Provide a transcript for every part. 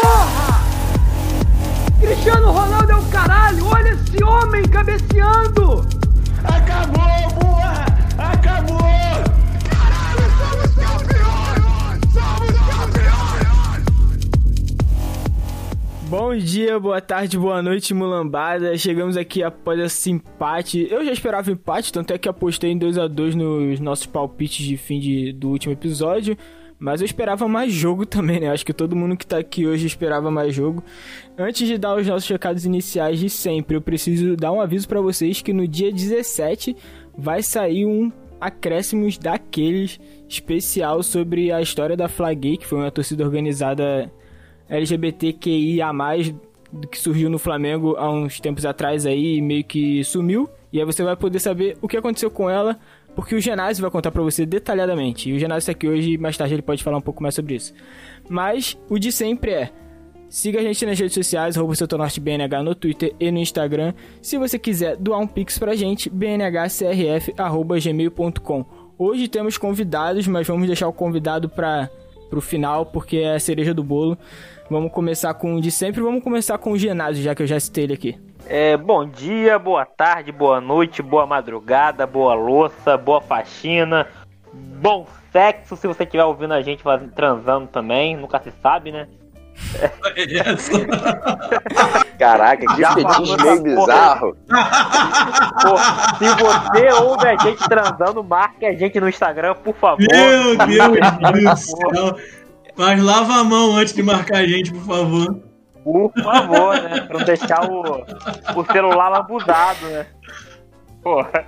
Porra! Cristiano Ronaldo é o caralho! Olha esse homem cabeceando! Acabou, Bom dia, boa tarde, boa noite, mulambada. Chegamos aqui após esse empate. Eu já esperava empate, tanto é que apostei em 2 a 2 nos nossos palpites de fim de, do último episódio. Mas eu esperava mais jogo também, né? Acho que todo mundo que tá aqui hoje esperava mais jogo. Antes de dar os nossos recados iniciais de sempre, eu preciso dar um aviso para vocês que no dia 17 vai sair um acréscimos daqueles especial sobre a história da Flagay, que foi uma torcida organizada LGBTQIA+, que surgiu no Flamengo há uns tempos atrás aí e meio que sumiu. E aí você vai poder saber o que aconteceu com ela, porque o Genásio vai contar pra você detalhadamente. E o Genásio tá aqui hoje mais tarde ele pode falar um pouco mais sobre isso. Mas o de sempre é... Siga a gente nas redes sociais, arroba BNH no Twitter e no Instagram. Se você quiser doar um pix pra gente, bnhcrf.gmail.com Hoje temos convidados, mas vamos deixar o convidado para pro final, porque é a cereja do bolo. Vamos começar com o de sempre, vamos começar com o Genásio, já que eu já citei ele aqui. É, bom dia, boa tarde, boa noite, boa madrugada, boa louça, boa faxina, bom sexo, se você estiver ouvindo a gente transando também, nunca se sabe, né? Caraca, que fetiche meio porra. bizarro. Pô, se você ouve a gente transando, marque a gente no Instagram, por favor. Meu Deus do céu. Mas lava a mão antes de marcar a gente, por favor. Por favor, né? Pra não deixar o, o celular lambuzado, né? Porra.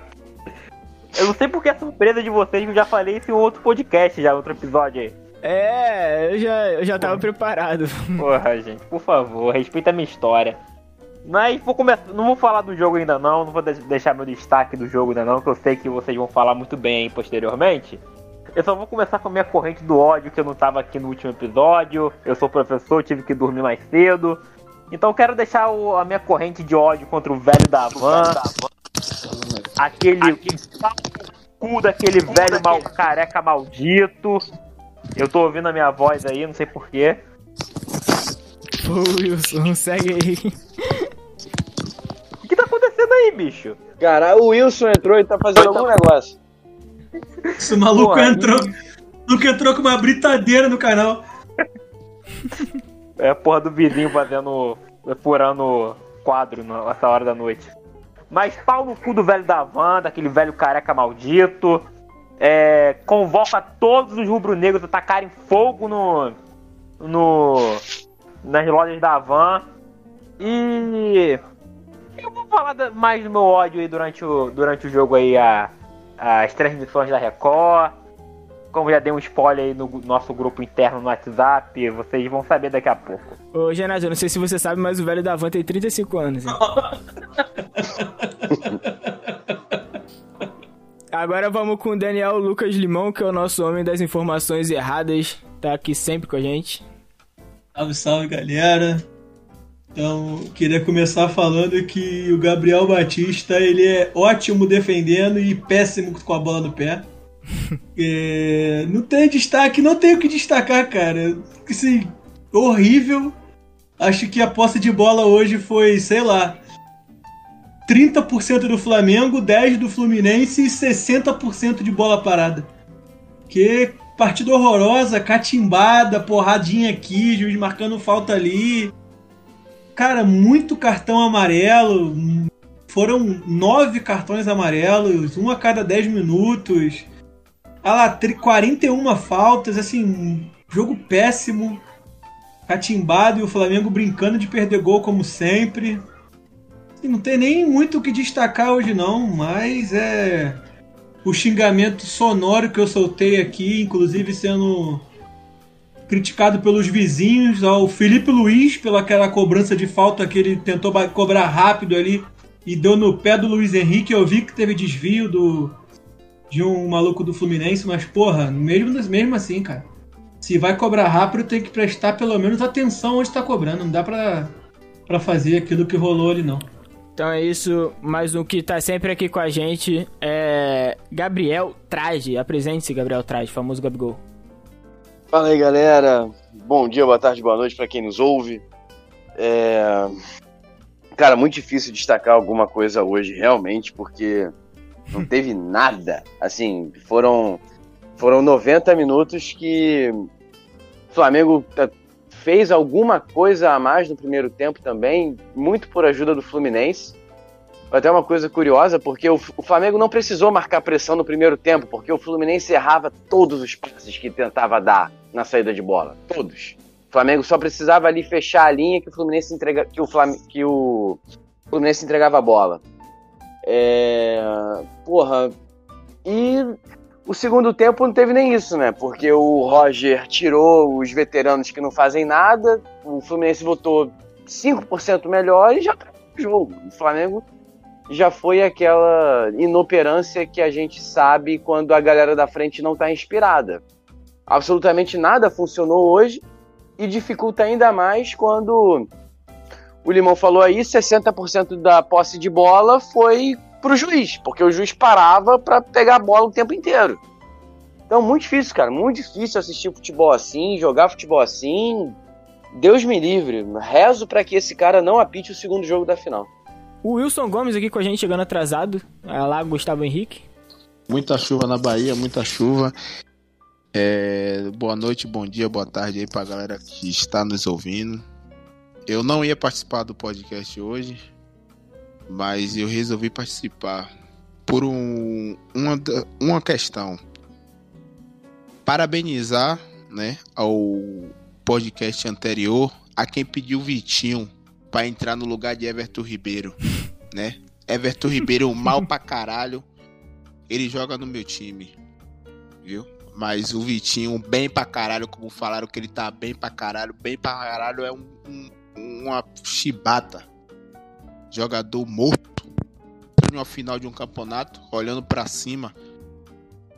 Eu não sei porque é surpresa de vocês, eu já falei isso em outro podcast, já, outro episódio aí. É, eu já, eu já tava preparado. Porra, gente, por favor, respeita a minha história. Mas vou começar, não vou falar do jogo ainda não, não vou de- deixar meu destaque do jogo ainda não, que eu sei que vocês vão falar muito bem aí posteriormente. Eu só vou começar com a minha corrente do ódio, que eu não tava aqui no último episódio. Eu sou professor, tive que dormir mais cedo. Então eu quero deixar o- a minha corrente de ódio contra o velho da van. Aquele cu daquele velho mal, careca maldito. Eu tô ouvindo a minha voz aí, não sei porquê. Pô, Wilson, segue aí. O que tá acontecendo aí, bicho? Cara, o Wilson entrou e tá fazendo algum negócio. Esse maluco Porra, entrou. O maluco entrou com uma britadeira no canal. É a porra do vizinho fazendo. furando quadro nessa hora da noite. Mas pau no cu do velho da van, daquele velho careca maldito. É, convoca todos os rubro-negros a tacarem fogo no. no. nas lojas da van. E. Eu vou falar mais do meu ódio aí durante o, durante o jogo aí, a, as transmissões da Record. Como já dei um spoiler aí no nosso grupo interno no WhatsApp, vocês vão saber daqui a pouco. Ô, Genásio, eu não sei se você sabe, mas o velho da van tem 35 anos. hein? Agora vamos com o Daniel Lucas Limão, que é o nosso homem das informações erradas. Tá aqui sempre com a gente. Salve, salve, galera. Então, queria começar falando que o Gabriel Batista, ele é ótimo defendendo e péssimo com a bola no pé. É, não tem destaque, não tem o que destacar, cara. Assim, horrível. Acho que a posse de bola hoje foi, sei lá, 30% do Flamengo, 10% do Fluminense e 60% de bola parada. Que partida horrorosa, catimbada, porradinha aqui, juiz marcando falta ali. Cara, muito cartão amarelo. Foram nove cartões amarelos, um a cada 10 minutos. Ah lá, tri- 41 faltas, assim, jogo péssimo. Catimbado e o Flamengo brincando de perder gol como sempre. Não tem nem muito o que destacar hoje não, mas é o xingamento sonoro que eu soltei aqui, inclusive sendo criticado pelos vizinhos, ao Felipe Luiz pela aquela cobrança de falta que ele tentou cobrar rápido ali e deu no pé do Luiz Henrique. Eu vi que teve desvio do de um maluco do Fluminense, mas porra, mesmo mesmo assim, cara. Se vai cobrar rápido, tem que prestar pelo menos atenção onde tá cobrando. Não dá pra fazer aquilo que rolou ali, não. Então é isso, mais um que tá sempre aqui com a gente é Gabriel Traje. Apresente-se, Gabriel Traje, famoso Gabigol. Fala aí, galera. Bom dia, boa tarde, boa noite pra quem nos ouve. É... Cara, muito difícil destacar alguma coisa hoje, realmente, porque não teve nada. Assim, foram, foram 90 minutos que o Flamengo tá- fez alguma coisa a mais no primeiro tempo também, muito por ajuda do Fluminense. Até uma coisa curiosa, porque o, o Flamengo não precisou marcar pressão no primeiro tempo, porque o Fluminense errava todos os passes que tentava dar na saída de bola. Todos. O Flamengo só precisava ali fechar a linha que o Fluminense entrega, que o, Flam, que o Fluminense entregava a bola. É, porra. E o segundo tempo não teve nem isso, né? Porque o Roger tirou os veteranos que não fazem nada, o Fluminense votou 5% melhor e já acabou o jogo. O Flamengo já foi aquela inoperância que a gente sabe quando a galera da frente não tá inspirada. Absolutamente nada funcionou hoje e dificulta ainda mais quando o Limão falou aí, 60% da posse de bola foi pro juiz, porque o juiz parava para pegar a bola o tempo inteiro. Então, muito difícil, cara, muito difícil assistir futebol assim, jogar futebol assim. Deus me livre, rezo para que esse cara não apite o segundo jogo da final. O Wilson Gomes aqui com a gente chegando atrasado. É lá, Gustavo Henrique. Muita chuva na Bahia, muita chuva. É, boa noite, bom dia, boa tarde aí pra galera que está nos ouvindo. Eu não ia participar do podcast hoje, mas eu resolvi participar por um, uma, uma questão. Parabenizar né, ao podcast anterior a quem pediu o Vitinho para entrar no lugar de Everton Ribeiro, né? Everton Ribeiro mal pra caralho. Ele joga no meu time, viu? Mas o Vitinho bem pra caralho, como falaram que ele tá bem pra caralho, bem pra caralho é um, um- uma chibata. Jogador morto. Uma final de um campeonato, olhando pra cima.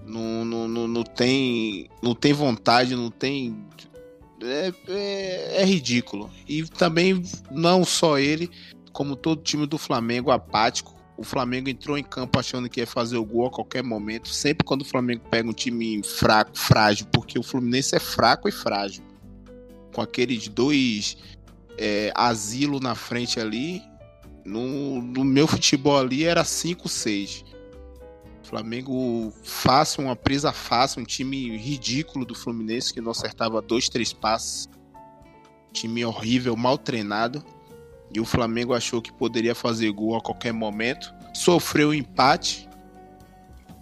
Não, não, não, não tem não tem vontade, não tem é, é, é ridículo. E também não só ele, como todo time do Flamengo apático. O Flamengo entrou em campo achando que ia fazer o gol a qualquer momento. Sempre quando o Flamengo pega um time fraco, frágil, porque o Fluminense é fraco e frágil. Com aqueles dois é, asilo na frente ali, no, no meu futebol ali era 5-6. Flamengo fácil, uma presa fácil, um time ridículo do Fluminense que não acertava dois, três passes. Time horrível, mal treinado. E o Flamengo achou que poderia fazer gol a qualquer momento. Sofreu um empate.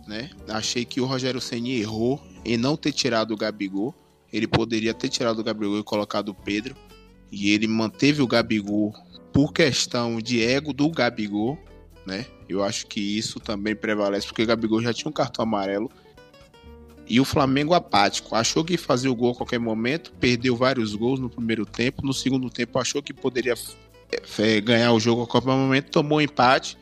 Né? Achei que o Rogério Ceni errou em não ter tirado o Gabigol. Ele poderia ter tirado o Gabigol e colocado o Pedro. E ele manteve o Gabigol por questão de ego do Gabigol. Né? Eu acho que isso também prevalece, porque o Gabigol já tinha um cartão amarelo. E o Flamengo apático. Achou que ia fazer o gol a qualquer momento, perdeu vários gols no primeiro tempo. No segundo tempo, achou que poderia é, ganhar o jogo a qualquer momento, tomou um empate.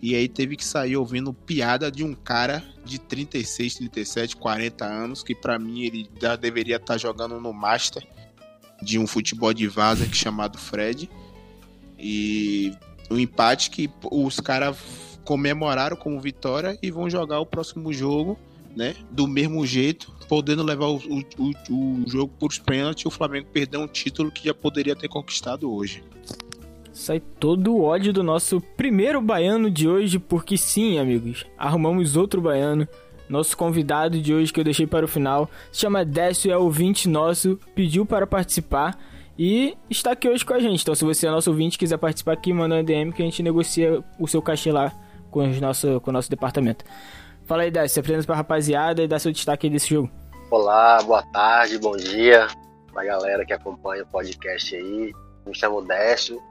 E aí teve que sair ouvindo piada de um cara de 36, 37, 40 anos, que pra mim ele já deveria estar jogando no Master de um futebol de vaza que chamado Fred. E o empate que os caras comemoraram como vitória e vão jogar o próximo jogo, né? Do mesmo jeito, podendo levar o, o, o, o jogo por pênaltis e o Flamengo perder um título que já poderia ter conquistado hoje. Sai todo o ódio do nosso primeiro baiano de hoje, porque sim, amigos, arrumamos outro baiano. Nosso convidado de hoje que eu deixei para o final se chama Décio, é ouvinte nosso, pediu para participar e está aqui hoje com a gente. Então, se você é nosso ouvinte quiser participar aqui, manda um DM que a gente negocia o seu cachê lá com, os nosso, com o nosso departamento. Fala aí, Décio, se apresenta pra rapaziada e dá seu destaque aí desse jogo. Olá, boa tarde, bom dia pra galera que acompanha o podcast aí. Me chamo Décio,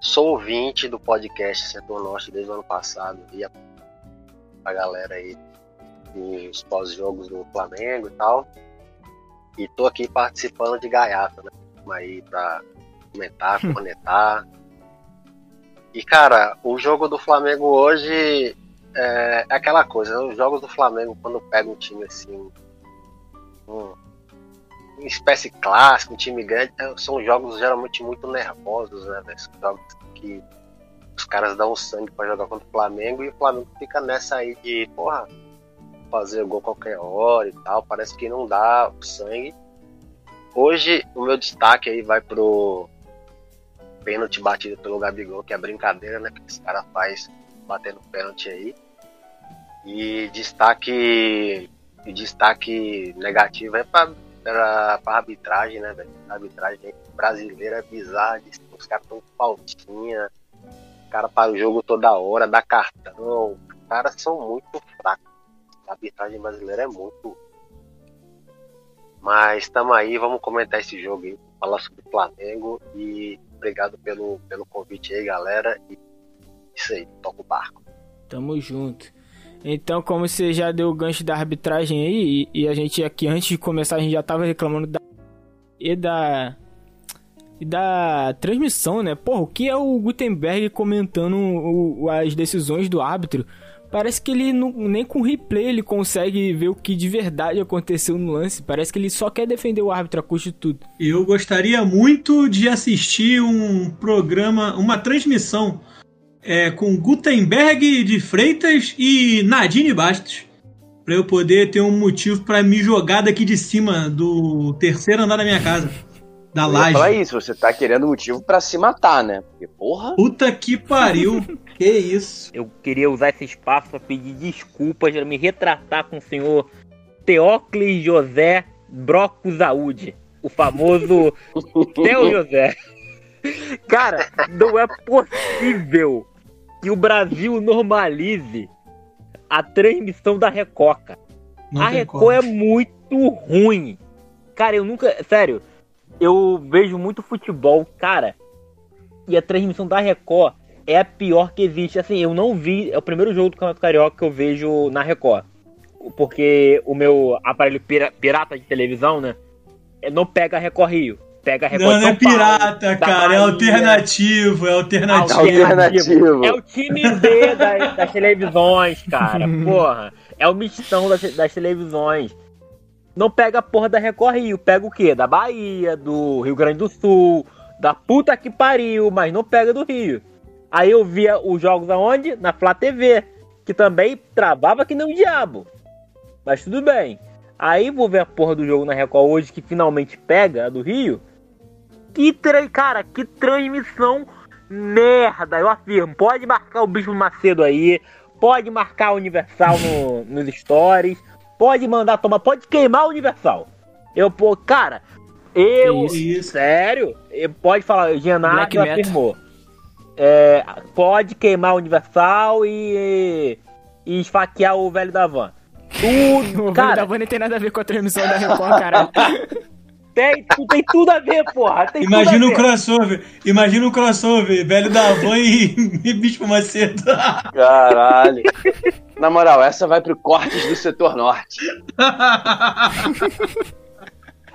sou ouvinte do podcast Setor Norte desde o ano passado e a galera aí nos pós-jogos do Flamengo e tal. E tô aqui participando de gaiata, né? Vamos aí pra comentar, cornetar. E cara, o jogo do Flamengo hoje é, é aquela coisa, né? os jogos do Flamengo quando pega um time assim, um, uma espécie clássica, um time grande, é, são jogos geralmente muito nervosos, né? São jogos que os caras dão sangue pra jogar contra o Flamengo e o Flamengo fica nessa aí de, porra, fazer gol qualquer hora e tal. Parece que não dá o sangue. Hoje, o meu destaque aí vai pro pênalti batido pelo Gabigol, que é brincadeira, né? Que esse cara faz batendo pênalti aí. E destaque, e destaque negativo é pra, pra, pra arbitragem, né, velho? Arbitragem brasileira é bizarra, os caras tão faltinha, o cara para o jogo toda hora, dá cartão. Os caras são muito fracos. A arbitragem brasileira é muito. Mas estamos aí, vamos comentar esse jogo aí, falar sobre o Flamengo e obrigado pelo, pelo convite aí, galera. E isso aí, toca o barco. Tamo junto. Então, como você já deu o gancho da arbitragem aí, e, e a gente aqui, antes de começar, a gente já tava reclamando da. E da. E da transmissão, né? Porra, o que é o Gutenberg comentando o- as decisões do árbitro? Parece que ele não- nem com replay ele consegue ver o que de verdade aconteceu no lance. Parece que ele só quer defender o árbitro a custo de tudo. Eu gostaria muito de assistir um programa, uma transmissão é, com Gutenberg de Freitas e Nadine Bastos. Pra eu poder ter um motivo pra me jogar daqui de cima do terceiro andar da minha casa. Da Eu ia falar laje. isso, você tá querendo motivo pra se matar, né? Porque, porra. Puta que pariu. que isso. Eu queria usar esse espaço para pedir desculpas, me retratar com o senhor Teócles José Broco Zaúde, o famoso Theo José. Cara, não é possível que o Brasil normalize a transmissão da Record, cara. Não a Record como. é muito ruim. Cara, eu nunca. Sério, eu vejo muito futebol, cara. E a transmissão da Record é a pior que existe. Assim, eu não vi. É o primeiro jogo do Campeonato Carioca que eu vejo na Record. Porque o meu aparelho pira- pirata de televisão, né? é- Não pega a Record Rio. Pega a Record Não, não é Paulo, pirata, da cara. É alternativo, é alternativo. Alternativo. É o time B das, das televisões, cara. Porra. É o mistão das, das televisões. Não pega a porra da Record Rio. Pega o quê? Da Bahia, do Rio Grande do Sul, da puta que pariu, mas não pega do Rio. Aí eu via os jogos aonde? Na Flá TV, que também travava que nem um diabo. Mas tudo bem. Aí vou ver a porra do jogo na Record hoje, que finalmente pega a do Rio. Que tra... Cara, que transmissão merda, eu afirmo. Pode marcar o Bispo Macedo aí, pode marcar o Universal no- nos stories, pode mandar tomar, pode queimar o Universal. Eu, pô, cara, eu. Isso? Sério? Eu- Pode falar, Genaro afirmou. É, pode queimar o Universal e. e esfaquear o velho da van. Tudo, O cara, da Van nem tem nada a ver com a transmissão da Record, cara. tem, tem tudo a ver, porra. Tem Imagina um ver. crossover. Imagina um crossover. Velho da Van e, e Bispo Macedo. Caralho. Na moral, essa vai pro cortes do setor norte.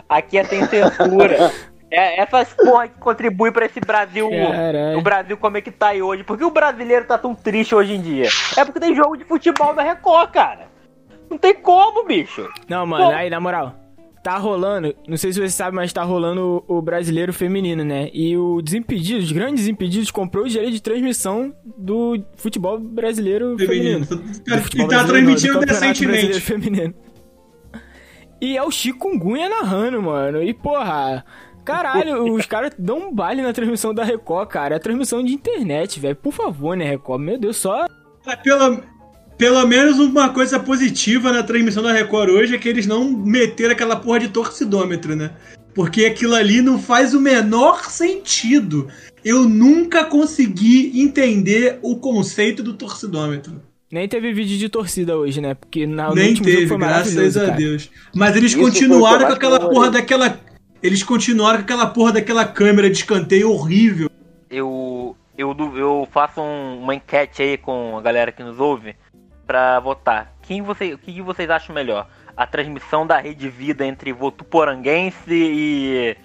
Aqui é tem censura. É essas porra que contribuem pra esse Brasil. Caralho. O Brasil como é que tá aí hoje. Por que o brasileiro tá tão triste hoje em dia? É porque tem jogo de futebol da Record, cara. Não tem como, bicho. Não, mano, Pô. aí na moral, tá rolando, não sei se você sabe, mas tá rolando o, o brasileiro feminino, né? E o Desimpedidos, os grandes Desimpedidos, comprou o direito de transmissão do futebol brasileiro feminino. Feminino. Do E futebol tá brasileiro, transmitindo não, decentemente. Feminino. E é o Chikungunya narrando, mano. E porra, caralho, os caras dão um baile na transmissão da Record, cara. É transmissão de internet, velho. Por favor, né, Record? Meu Deus, só. Pelo, pelo menos uma coisa positiva na transmissão da Record hoje é que eles não meteram aquela porra de torcidômetro, né? Porque aquilo ali não faz o menor sentido. Eu nunca consegui entender o conceito do torcidômetro. Nem teve vídeo de torcida hoje, né? Porque na, Nem último teve, foi graças a cara. Deus. Mas eles Isso continuaram com aquela porra daquela. Eles continuaram com aquela porra daquela câmera de escanteio horrível. Eu, eu, eu faço um- uma enquete aí com a galera que nos ouve pra votar. Quem você, o que vocês acham melhor? A transmissão da Rede Vida entre Votuporanguense e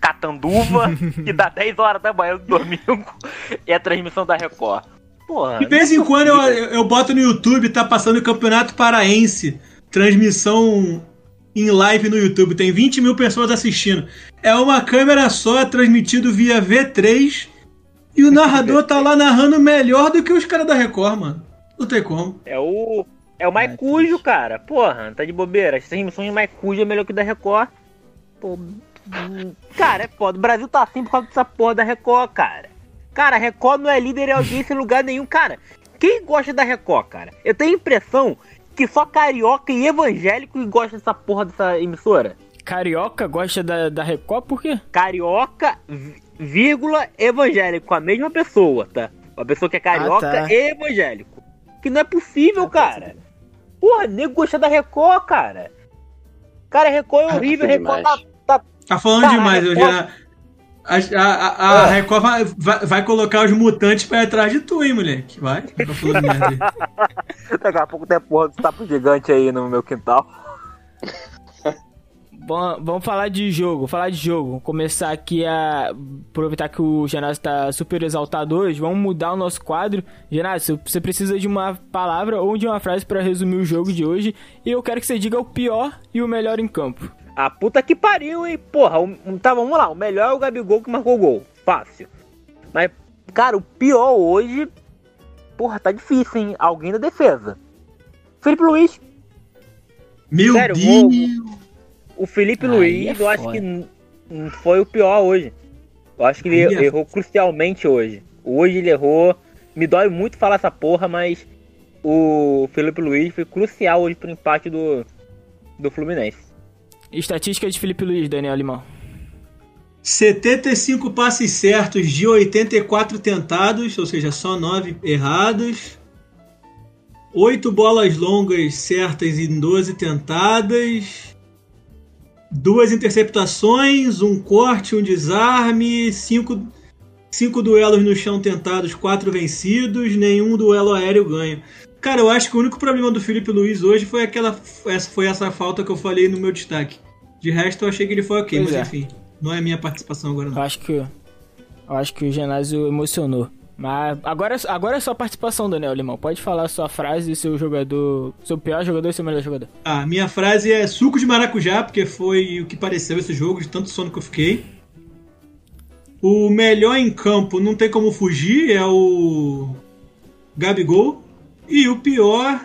Catanduva, que dá 10 horas da manhã do domingo, e a transmissão da Record. Porra, De vez em quando eu, eu, eu boto no YouTube, tá passando o Campeonato Paraense. Transmissão em live no YouTube. Tem 20 mil pessoas assistindo. É uma câmera só, transmitido via V3. E o narrador tá lá narrando melhor do que os caras da Record, mano. Não tem como. É o. É o Maicujo, cara. Porra, tá de bobeira. As transmissões de Maicujo é melhor que o da Record. Pô. Cara, é foda. O Brasil tá assim por causa dessa porra da Record, cara. Cara, a Record não é líder em audiência em lugar nenhum, cara. Quem gosta da Record, cara? Eu tenho a impressão que só carioca e evangélico gosta dessa porra dessa emissora. Carioca gosta da, da Record por quê? Carioca, vírgula, evangélico. A mesma pessoa, tá? Uma pessoa que é carioca Ah, tá. e evangélico. Que não é possível, cara. Porra, nego gosta da Record, cara. Cara, Record é horrível. A Record tá, demais. tá Tá falando Cara, demais, a eu Record- já. A, a, a, a Record vai, vai, vai colocar os mutantes pra ir atrás de tu, hein, moleque? Vai. Tá falando merda aí. Daqui a pouco tem a porra do sapo gigante aí no meu quintal. Bom, vamos falar de jogo, falar de jogo. Vamos começar aqui a aproveitar que o Genásio tá super exaltado hoje. Vamos mudar o nosso quadro. Genásio, você precisa de uma palavra ou de uma frase pra resumir o jogo de hoje. E eu quero que você diga o pior e o melhor em campo. A puta que pariu, hein? Porra, o, tá, vamos lá. O melhor é o Gabigol que marcou o gol. Fácil. Mas, cara, o pior hoje. Porra, tá difícil, hein? Alguém da defesa. Felipe Luiz. Meu Sério, Deus. O Felipe Aí Luiz, é eu acho que foi o pior hoje. Eu acho que ele Aí é errou crucialmente hoje. Hoje ele errou. Me dói muito falar essa porra, mas o Felipe Luiz foi crucial hoje pro empate do, do Fluminense. Estatística de Felipe Luiz, Daniel Limão. 75 passes certos de 84 tentados, ou seja, só 9 errados. 8 bolas longas certas em 12 tentadas. Duas interceptações, um corte, um desarme, cinco, cinco duelos no chão tentados, quatro vencidos, nenhum duelo aéreo ganho. Cara, eu acho que o único problema do Felipe Luiz hoje foi aquela essa, foi essa falta que eu falei no meu destaque. De resto, eu achei que ele foi ok, Pois mas é. enfim, não é minha participação agora Eu não. acho que, eu acho que o Genásio emocionou. Mas agora, agora é sua participação, Daniel Limão. Pode falar sua frase e seu jogador. Seu pior jogador e seu melhor jogador. A minha frase é suco de maracujá, porque foi o que pareceu esse jogo, de tanto sono que eu fiquei. O melhor em campo, não tem como fugir, é o Gabigol. E o pior,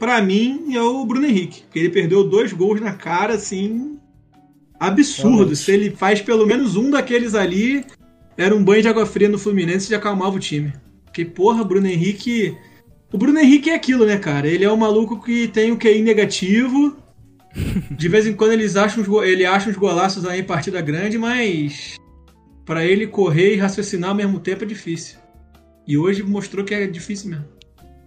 pra mim, é o Bruno Henrique, porque ele perdeu dois gols na cara, assim, absurdo. Realmente. Se ele faz pelo menos um daqueles ali, era um banho de água fria no Fluminense e já acalmava o time. Porque, porra, Bruno Henrique. O Bruno Henrique é aquilo, né, cara? Ele é um maluco que tem o QI negativo. De vez em quando eles acham uns ele acha uns golaços aí em partida grande, mas pra ele correr e raciocinar ao mesmo tempo é difícil. E hoje mostrou que é difícil mesmo.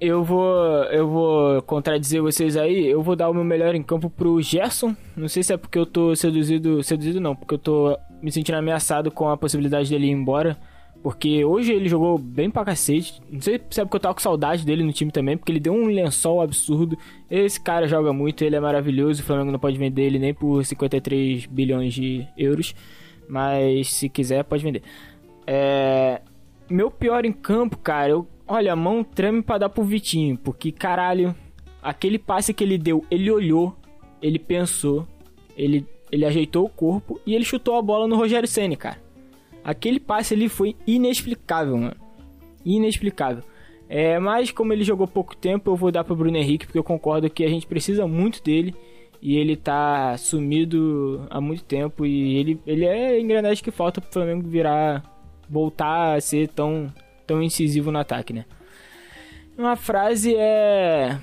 Eu vou, eu vou contradizer vocês aí. Eu vou dar o meu melhor em campo pro Gerson. Não sei se é porque eu tô seduzido, seduzido não, porque eu tô me sentindo ameaçado com a possibilidade dele ir embora. Porque hoje ele jogou bem pra cacete. Não sei se é porque eu tava com saudade dele no time também, porque ele deu um lençol absurdo. Esse cara joga muito, ele é maravilhoso. O Flamengo não pode vender ele nem por 53 bilhões de euros. Mas se quiser, pode vender. É. Meu pior em campo, cara, eu. Olha, a mão treme pra dar pro Vitinho, porque caralho, aquele passe que ele deu, ele olhou, ele pensou, ele, ele ajeitou o corpo e ele chutou a bola no Rogério Ceni, cara. Aquele passe ali foi inexplicável, mano. Inexplicável. É, mas como ele jogou pouco tempo, eu vou dar pro Bruno Henrique, porque eu concordo que a gente precisa muito dele. E ele tá sumido há muito tempo. E ele, ele é a engrenagem que falta pro Flamengo virar. voltar a ser tão, tão incisivo no ataque, né? Uma frase é.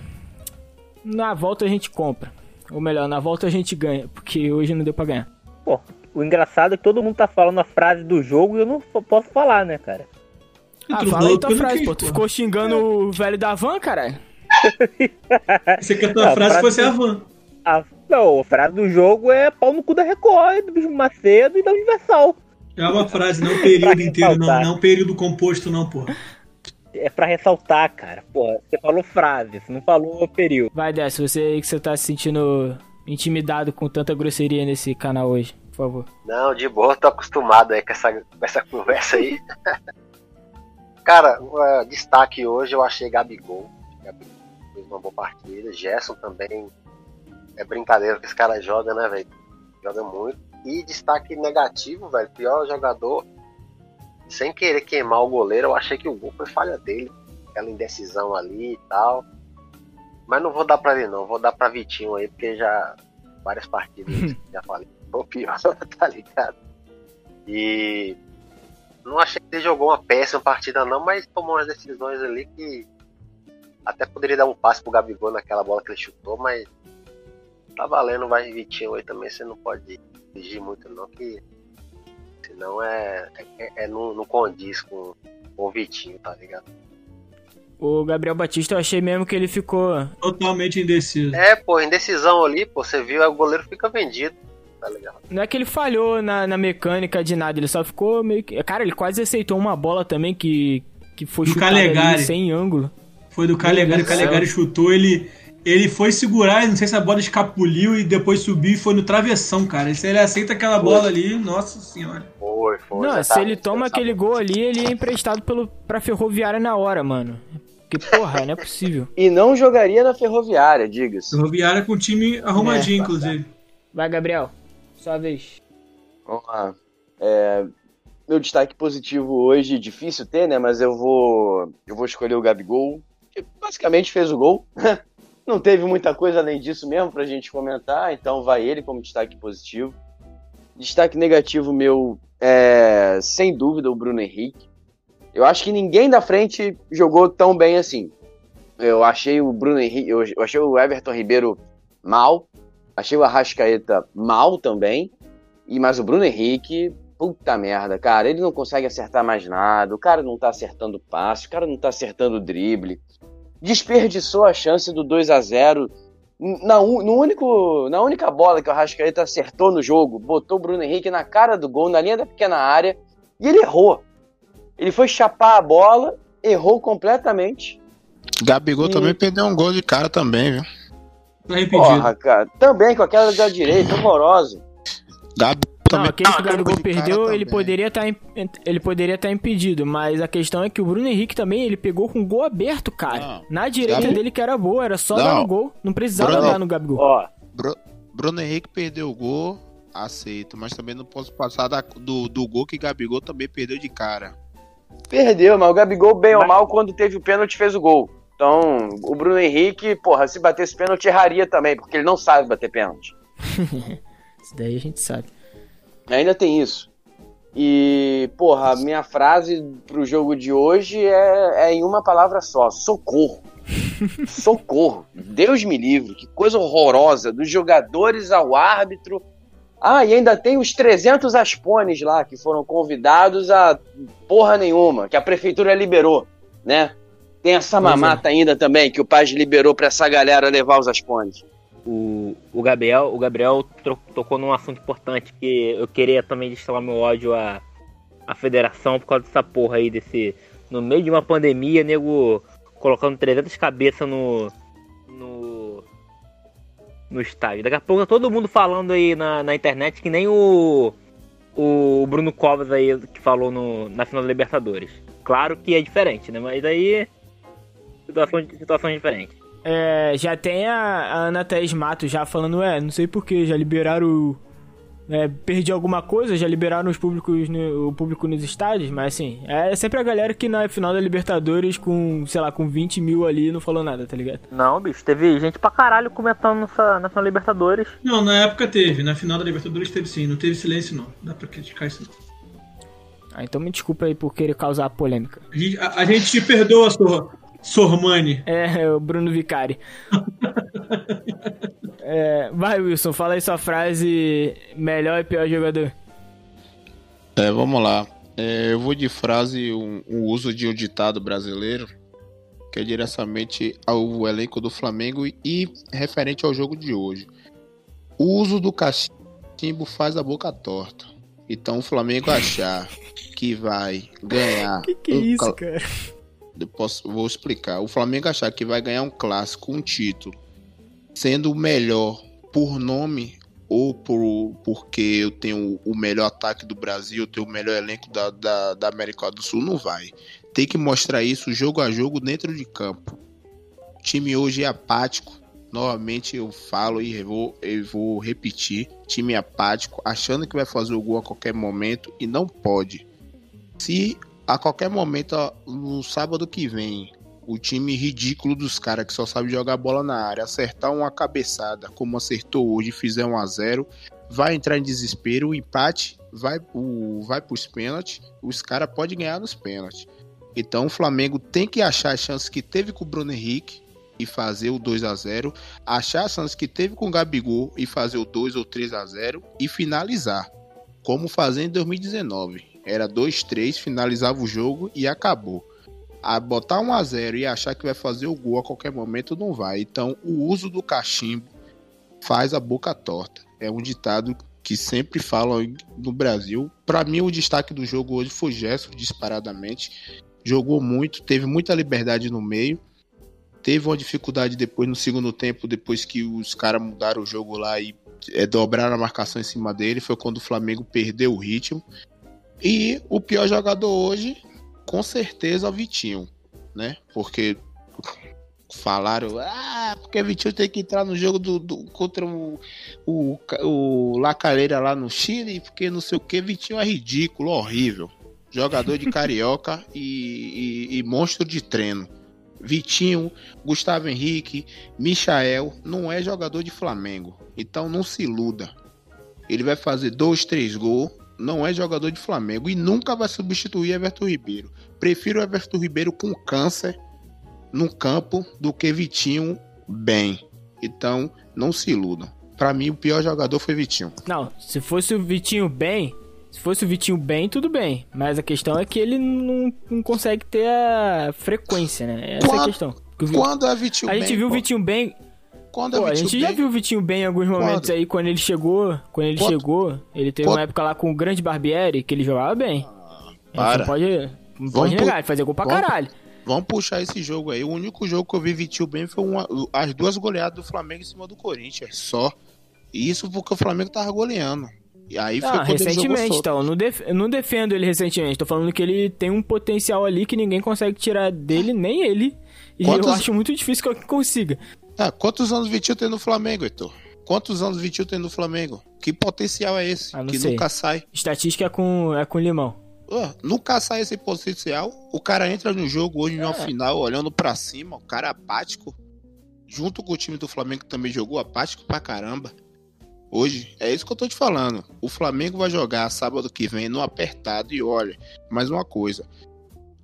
Na volta a gente compra. Ou melhor, na volta a gente ganha. Porque hoje não deu pra ganhar. Pô, o engraçado é que todo mundo tá falando a frase do jogo e eu não posso falar, né, cara? Ah, Tu fala aí tua tudo frase, pô. Tu ficou xingando o velho da van, caralho. Você quer que a tua Ah, frase frase- fosse a van. A, não, a frase do jogo é pau no cu da Record, do Bispo Macedo e da Universal. É uma frase, não período inteiro, não. Não período composto, não, pô. É pra ressaltar, cara. Pô, você falou frase, você não falou período. Vai dessa, você aí que você tá se sentindo intimidado com tanta grosseria nesse canal hoje, por favor. Não, de boa, tô acostumado aí com essa, com essa conversa aí. Cara, uh, destaque hoje eu achei Gabigol. Gabigol fez uma boa partida. Gerson também. É brincadeira que esse cara joga, né, velho? Joga muito. E destaque negativo, velho. Pior jogador. sem querer queimar o goleiro, eu achei que o gol foi falha dele. Aquela indecisão ali e tal. Mas não vou dar pra ele não, vou dar pra Vitinho aí, porque já várias partidas já falei. Foi pior, tá ligado? E não achei que ele jogou uma péssima partida não, mas tomou umas decisões ali que até poderia dar um passe pro Gabigol naquela bola que ele chutou, mas tá valendo, vai Vitinho aí também, você não pode exigir muito não, que senão é, é, é não, não condiz com, com o Vitinho, tá ligado? O Gabriel Batista, eu achei mesmo que ele ficou. Totalmente indeciso. É, pô, indecisão ali, pô, você viu, o goleiro fica vendido, tá ligado? Não é que ele falhou na, na mecânica de nada, ele só ficou meio que. Cara, ele quase aceitou uma bola também que, que foi Do chutada Calegari. sem ângulo. Foi do Calegari, o Calegari chutou, ele, ele foi segurar, não sei se a bola escapuliu e depois subiu e foi no travessão, cara. Se ele aceita aquela bola ali, nossa senhora. Foi, foi. Não, se exatamente, ele toma aquele gol ali, ele é emprestado pelo, pra Ferroviária na hora, mano. Porque, porra, não é possível. E não jogaria na Ferroviária, diga-se. Ferroviária com o time arrumadinho, É. inclusive. Vai, Gabriel. Sua vez. Vamos lá. É, meu destaque positivo hoje, difícil ter, né? Mas eu vou, eu vou escolher o Gabigol, que basicamente fez o gol. Não teve muita coisa além disso mesmo pra gente comentar, então vai ele como destaque positivo. Destaque negativo meu é, sem dúvida, o Bruno Henrique. Eu acho que ninguém da frente jogou tão bem assim. Eu achei o Bruno Henrique, eu achei o Everton Ribeiro mal, achei o Arrascaeta mal também. E mas o Bruno Henrique, puta merda, cara, ele não consegue acertar mais nada. O cara não tá acertando passe, o cara não tá acertando drible. Desperdiçou a chance do 2 a 0 na, no único, na única bola que o Arrascaeta acertou no jogo, botou o Bruno Henrique na cara do gol, na linha da pequena área, e ele errou. Ele foi chapar a bola, errou completamente. Gabigol E- também perdeu um gol de cara também, viu? Tá. Porra, cara. Também com aquela da direita, horrorosa. Gabigol Não, também aquele que o perdeu Gabigol perdeu, ele também. poderia estar ele poderia estar impedido, mas a questão é que o Bruno Henrique também, ele pegou com o gol aberto, cara. Não. Na direita Gabi- dele que era boa, era só Não. dar no gol, não precisava Bruno- dar no Gabigol. Ó, Bru- Bruno Henrique perdeu o gol, aceito, mas também não posso passar da- do, do gol que Gabigol também perdeu de cara. perdeu, mas o Gabigol, bem ou mal, quando teve o pênalti, fez o gol. Então, o Bruno Henrique, porra, se batesse pênalti, erraria também, porque ele não sabe bater pênalti. Isso daí a gente sabe. Ainda tem isso. E, porra, a minha frase pro jogo de hoje é, é em uma palavra só: socorro. socorro. Deus me livre. Que coisa horrorosa. Dos jogadores ao árbitro. Ah, e ainda tem os 300 aspones lá que foram convidados a porra nenhuma, que a prefeitura liberou, né? Tem essa é. mamata ainda também, que o Paz liberou pra essa galera levar os aspones. O, o Gabriel, o Gabriel tocou num assunto importante que eu queria também destilar meu ódio à, à federação por causa dessa porra aí, desse. No meio de uma pandemia, nego colocando 300 cabeças no. no. no estádio. Daqui a pouco tá todo mundo falando aí na, na internet que nem o. o Bruno Covas aí que falou no, na final da Libertadores. Claro que é diferente, né? Mas aí. Situação, situação diferente. É, já tem a, a Ana Thaís Matos já falando, é, não sei porquê, já liberaram. É, perdi alguma coisa, já liberaram os públicos no- o público nos estádios, mas assim, é sempre a galera que na final da Libertadores com, sei lá, com 20 mil ali não falou nada, tá ligado? Não, bicho, teve gente pra caralho comentando nessa, nessa Libertadores. Não, na época teve. Na final da Libertadores teve sim. Não teve silêncio, não. Dá pra criticar isso, não. Ah, então me desculpa aí por querer causar polêmica. A gente, a- gente te perdoa, Sor, Sormani. É, o Bruno Vicari. É, vai, Wilson, fala aí sua frase melhor e pior jogador. É, vamos lá. É, eu vou de frase um, um uso de um ditado brasileiro que é diretamente ao elenco do Flamengo e referente ao jogo de hoje. O uso do cachimbo faz a boca torta. Então o Flamengo achar que vai ganhar. Que que é um isso, cara? Posso, vou explicar. O Flamengo achar que vai ganhar um clássico, um título, sendo o melhor por nome ou por, porque eu tenho o melhor ataque do Brasil, eu tenho o melhor elenco da, da, da América do Sul, não vai. Tem que mostrar isso jogo a jogo dentro de campo. O time hoje é apático. Novamente eu falo e vou, eu vou repetir. Time apático, achando que vai fazer o gol a qualquer momento e não pode. Se a qualquer momento, ó, no sábado que vem, o time ridículo dos caras que só sabe jogar bola na área, acertar uma cabeçada, como acertou hoje, fizer 1 a 0 vai entrar em desespero, o empate vai, o, vai pros pênaltis, os caras podem ganhar nos pênaltis. Então o Flamengo tem que achar a chance que teve com o Bruno Henrique e fazer o 2 a 0 achar a chance que teve com o Gabigol e fazer o 2 ou 3 a 0 e finalizar, como fazer em 2019. Era 2-3, finalizava o jogo e acabou. A botar 1 a 0 e achar que vai fazer o gol a qualquer momento não vai. Então, o uso do cachimbo faz a boca torta. É um ditado que sempre falam no Brasil. Para mim, o destaque do jogo hoje foi Gerson, disparadamente. Jogou muito, teve muita liberdade no meio. Teve uma dificuldade depois no segundo tempo, depois que os caras mudaram o jogo lá e é, dobraram a marcação em cima dele. Foi quando o Flamengo perdeu o ritmo. E o pior jogador hoje, com certeza, é o Vitinho, né? Porque falaram, ah, porque o Vitinho tem que entrar no jogo do, do contra o, o, o Lacareira lá no Chile, porque não sei o que, Vitinho é ridículo, horrível. Jogador de carioca e, e, e monstro de treino. Vitinho, Gustavo Henrique, Michael não é jogador de Flamengo. Então não se iluda. Ele vai fazer dois, três gols. Não é jogador de Flamengo e nunca vai substituir Everton Ribeiro. Prefiro Everton Ribeiro com câncer no campo do que Vitinho bem. Então não se iludam. Para mim o pior jogador foi Vitinho. Não, se fosse o Vitinho bem, se fosse o Vitinho bem, tudo bem. Mas a questão é que ele não, não consegue ter a frequência, né? Essa Quando- é a questão. O Quando é Vitinho a bem? gente viu o pô? Vitinho bem. Quando Pô, a gente já bem? viu o Vitinho bem em alguns momentos Quando? aí, quando ele chegou. Quando ele Quando? chegou, ele teve Quando? uma época lá com o grande Barbieri, que ele jogava bem. A gente para. não pode, não pode negar, ele fazia gol pra vamos- caralho. Vamos puxar esse jogo aí. O único jogo que eu vi Vitinho bem foi uma- as duas goleadas do Flamengo em cima do Corinthians. Só. E isso porque o Flamengo tava goleando. E aí foi Ah, quando recentemente, então. Não, def- não defendo ele recentemente. Tô falando que ele tem um potencial ali que ninguém consegue tirar dele, nem ele. E Quantos- eu acho muito difícil que alguém consiga. Ah, quantos anos Vitinho tem no Flamengo, Heitor? Quantos anos Vitinho tem no Flamengo? Que potencial é esse? Ah, que sei. nunca sai. Estatística é com, é com limão. Ó, nunca sai esse potencial. O cara entra no jogo hoje, É. numa final, olhando pra cima, o cara apático. Junto com o time do Flamengo que também jogou apático pra caramba. Hoje, é isso que eu tô te falando. O Flamengo vai jogar sábado que vem no apertado e olha, mais uma coisa.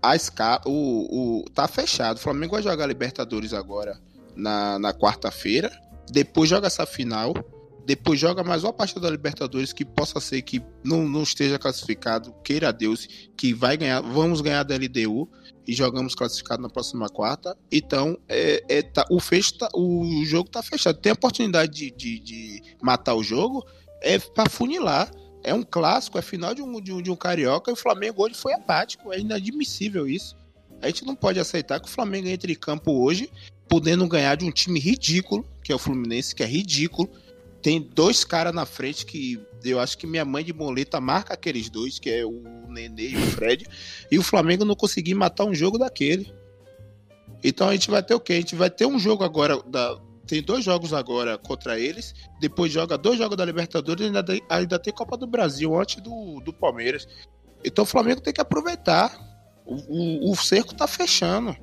A escala, o, o, tá fechado. O Flamengo vai jogar Libertadores agora na, na quarta-feira. Depois joga essa final. Depois joga mais uma partida da Libertadores que possa ser que não, não esteja classificado. Queira Deus que vai ganhar. Vamos ganhar da LDU e jogamos classificado na próxima quarta. Então, é, é, tá, o, fecho tá- o jogo tá fechado. Tem a oportunidade de, de, de matar o jogo, é pra funilar. É um clássico, é final de um, de um, de um carioca e o Flamengo hoje foi apático. É inadmissível isso. A gente não pode aceitar que o Flamengo entre em campo hoje, podendo ganhar de um time ridículo, que é o Fluminense, que é ridículo. Tem dois caras na frente que eu acho que minha mãe de boleta marca aqueles dois, que é o Nenê e o Fred. E o Flamengo não conseguir matar um jogo daquele. Então a gente vai ter o quê? A gente vai ter um jogo agora. Da... Tem dois jogos agora contra eles. Depois joga dois jogos da Libertadores e ainda, tem- ainda tem Copa do Brasil antes do, do Palmeiras. Então o Flamengo tem que aproveitar. O, o, o cerco tá fechando.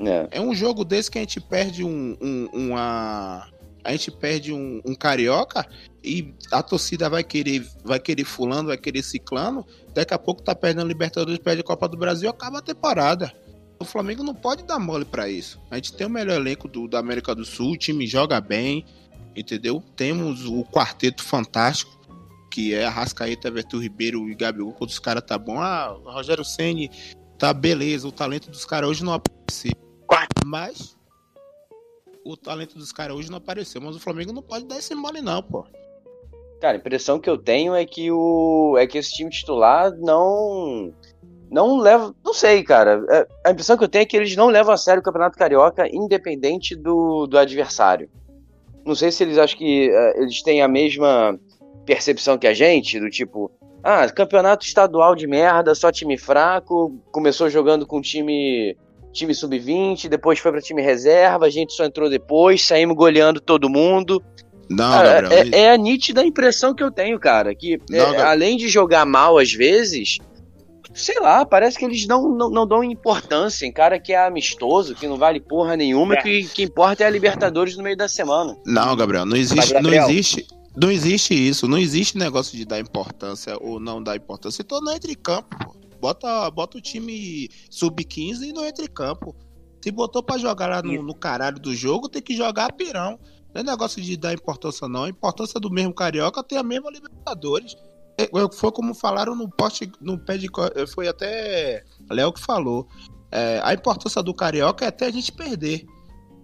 É. É um jogo desse que a gente perde um, um- uma. A gente perde um, um carioca e a torcida vai querer, vai querer fulano, vai querer ciclano. Daqui a pouco tá perdendo Libertadores, perde a Copa do Brasil, acaba a temporada. O Flamengo não pode dar mole pra isso. A gente tem o melhor elenco do, da América do Sul, o time joga bem, entendeu? Temos o quarteto fantástico, que é Arrascaeta, Everton Ribeiro e Gabigol, quando os caras tá bom. Ah, Rogério Ceni tá beleza, o talento dos caras hoje não apareceu. Mas o talento dos caras hoje não apareceu, mas o Flamengo não pode dar esse mole não, pô. Cara, a impressão que eu tenho é que o é que esse time titular não não leva, não sei, cara. É, A impressão que eu tenho é que eles não levam a sério o Campeonato Carioca, independente do, do adversário. Não sei se eles acham que é, eles têm a mesma percepção que a gente, do tipo, ah, campeonato estadual de merda, só time fraco, começou jogando com time time sub-20, depois foi para time reserva, a gente só entrou depois, saímos goleando todo mundo. Não, Cara, Gabriel. é, é a nítida impressão que eu tenho, cara. Que Não, é, Gabriel. além de jogar mal às vezes, sei lá, parece que eles não, não, não dão importância em cara que é amistoso, que não vale porra nenhuma, É. que que importa é a Libertadores no meio da semana. Não, Gabriel, não existe, Mas, não Gabriel- existe, não existe isso, não existe negócio de dar importância ou não dar importância. Então não entra em campo, pô. Bota, bota o time sub-15 e não entra em campo. Se botou pra jogar lá no, no caralho do jogo, tem que jogar pirão. Não é negócio de dar importância, não. A importância do mesmo Carioca tem a mesma Libertadores. É, é, Foi como falaram no post, no pé de. é, Foi até Léo que falou. É, a importância do Carioca é até a gente perder.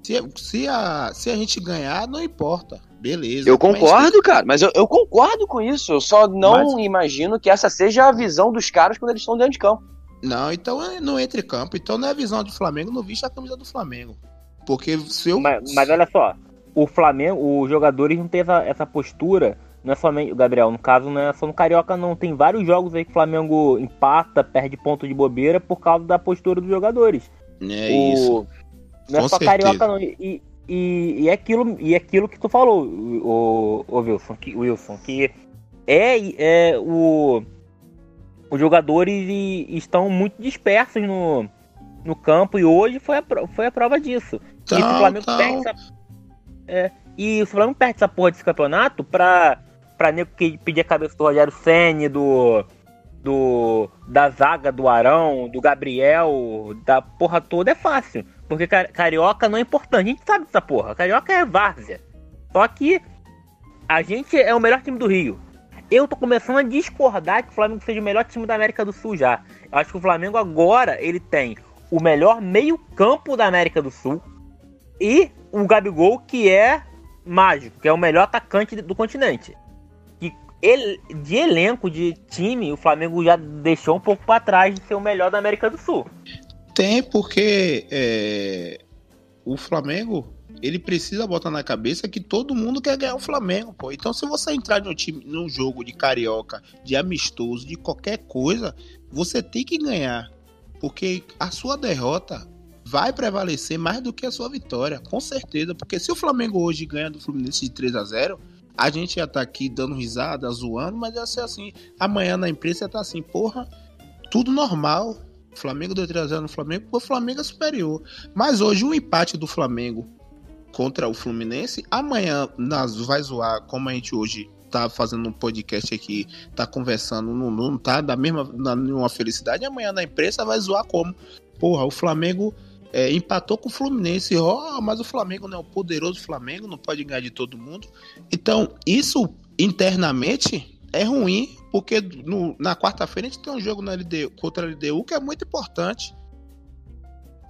Se, se, a, se a gente ganhar, não importa. Beleza. Eu Mas concordo, cara, mas eu, eu concordo com isso. Eu só não Mas- imagino que essa seja a visão dos caras quando eles estão dentro de campo. Não, então é- não entra em campo. Então não é visão do Flamengo, não viste a camisa do Flamengo. Porque se eu. Mas, mas olha só, o Flamengo, os jogadores não têm essa, essa postura, não é somente, Gabriel, no caso não é só no Carioca não, tem vários jogos aí que o Flamengo empata, perde ponto de bobeira por causa da postura dos jogadores. É o, isso. Não é Com só certeza. Carioca não, e, e, e, é aquilo, e é aquilo que tu falou, o, o Wilson, que, Wilson, que é, é o, os jogadores estão muito dispersos no, no campo e hoje foi a, foi a prova disso. e se o Flamengo perde essa, é, e o Flamengo perde essa porra desse campeonato pra, pra nego que pedir a cabeça do Rogério Senni, do, do da zaga do Arão, do Gabriel, da porra toda, é fácil. Porque car- Carioca não é importante. A gente sabe dessa porra. Carioca é várzea. Só que a gente é o melhor time do Rio. Eu tô começando a discordar que o Flamengo seja o melhor time da América do Sul já. Eu acho que o Flamengo agora ele tem o melhor meio-campo da América do Sul e o Gabigol, que é mágico, que é o melhor atacante do continente. E ele, de elenco, de time, o Flamengo já deixou um pouco pra trás de ser o melhor da América do Sul. Tem, porque é, o Flamengo ele precisa botar na cabeça que todo mundo quer ganhar o Flamengo, pô. Então, se você entrar num, time, num jogo de carioca, de amistoso, de qualquer coisa, você tem que ganhar. Porque a sua derrota vai prevalecer mais do que a sua vitória, com certeza. Porque se o Flamengo hoje ganha do Fluminense de 3 a 0 a gente ia estar aqui dando risada, zoando, mas ia ser assim. Amanhã na imprensa ia estar assim, porra, tudo normal. Flamengo deu 3x0 no Flamengo, porque o Flamengo é superior. Mas hoje o empate do Flamengo contra o Fluminense, amanhã nas, vai zoar, como a gente hoje tá fazendo um podcast aqui, tá conversando, não, não tá da mesma, na, felicidade, amanhã na imprensa vai zoar como? Porra, o Flamengo é, empatou com o Fluminense, ó, mas o Flamengo não é o poderoso Flamengo, não pode ganhar de todo mundo. Então, isso internamente é ruim, porque no- na quarta-feira a gente tem um jogo na LDU, contra a LDU que é muito importante.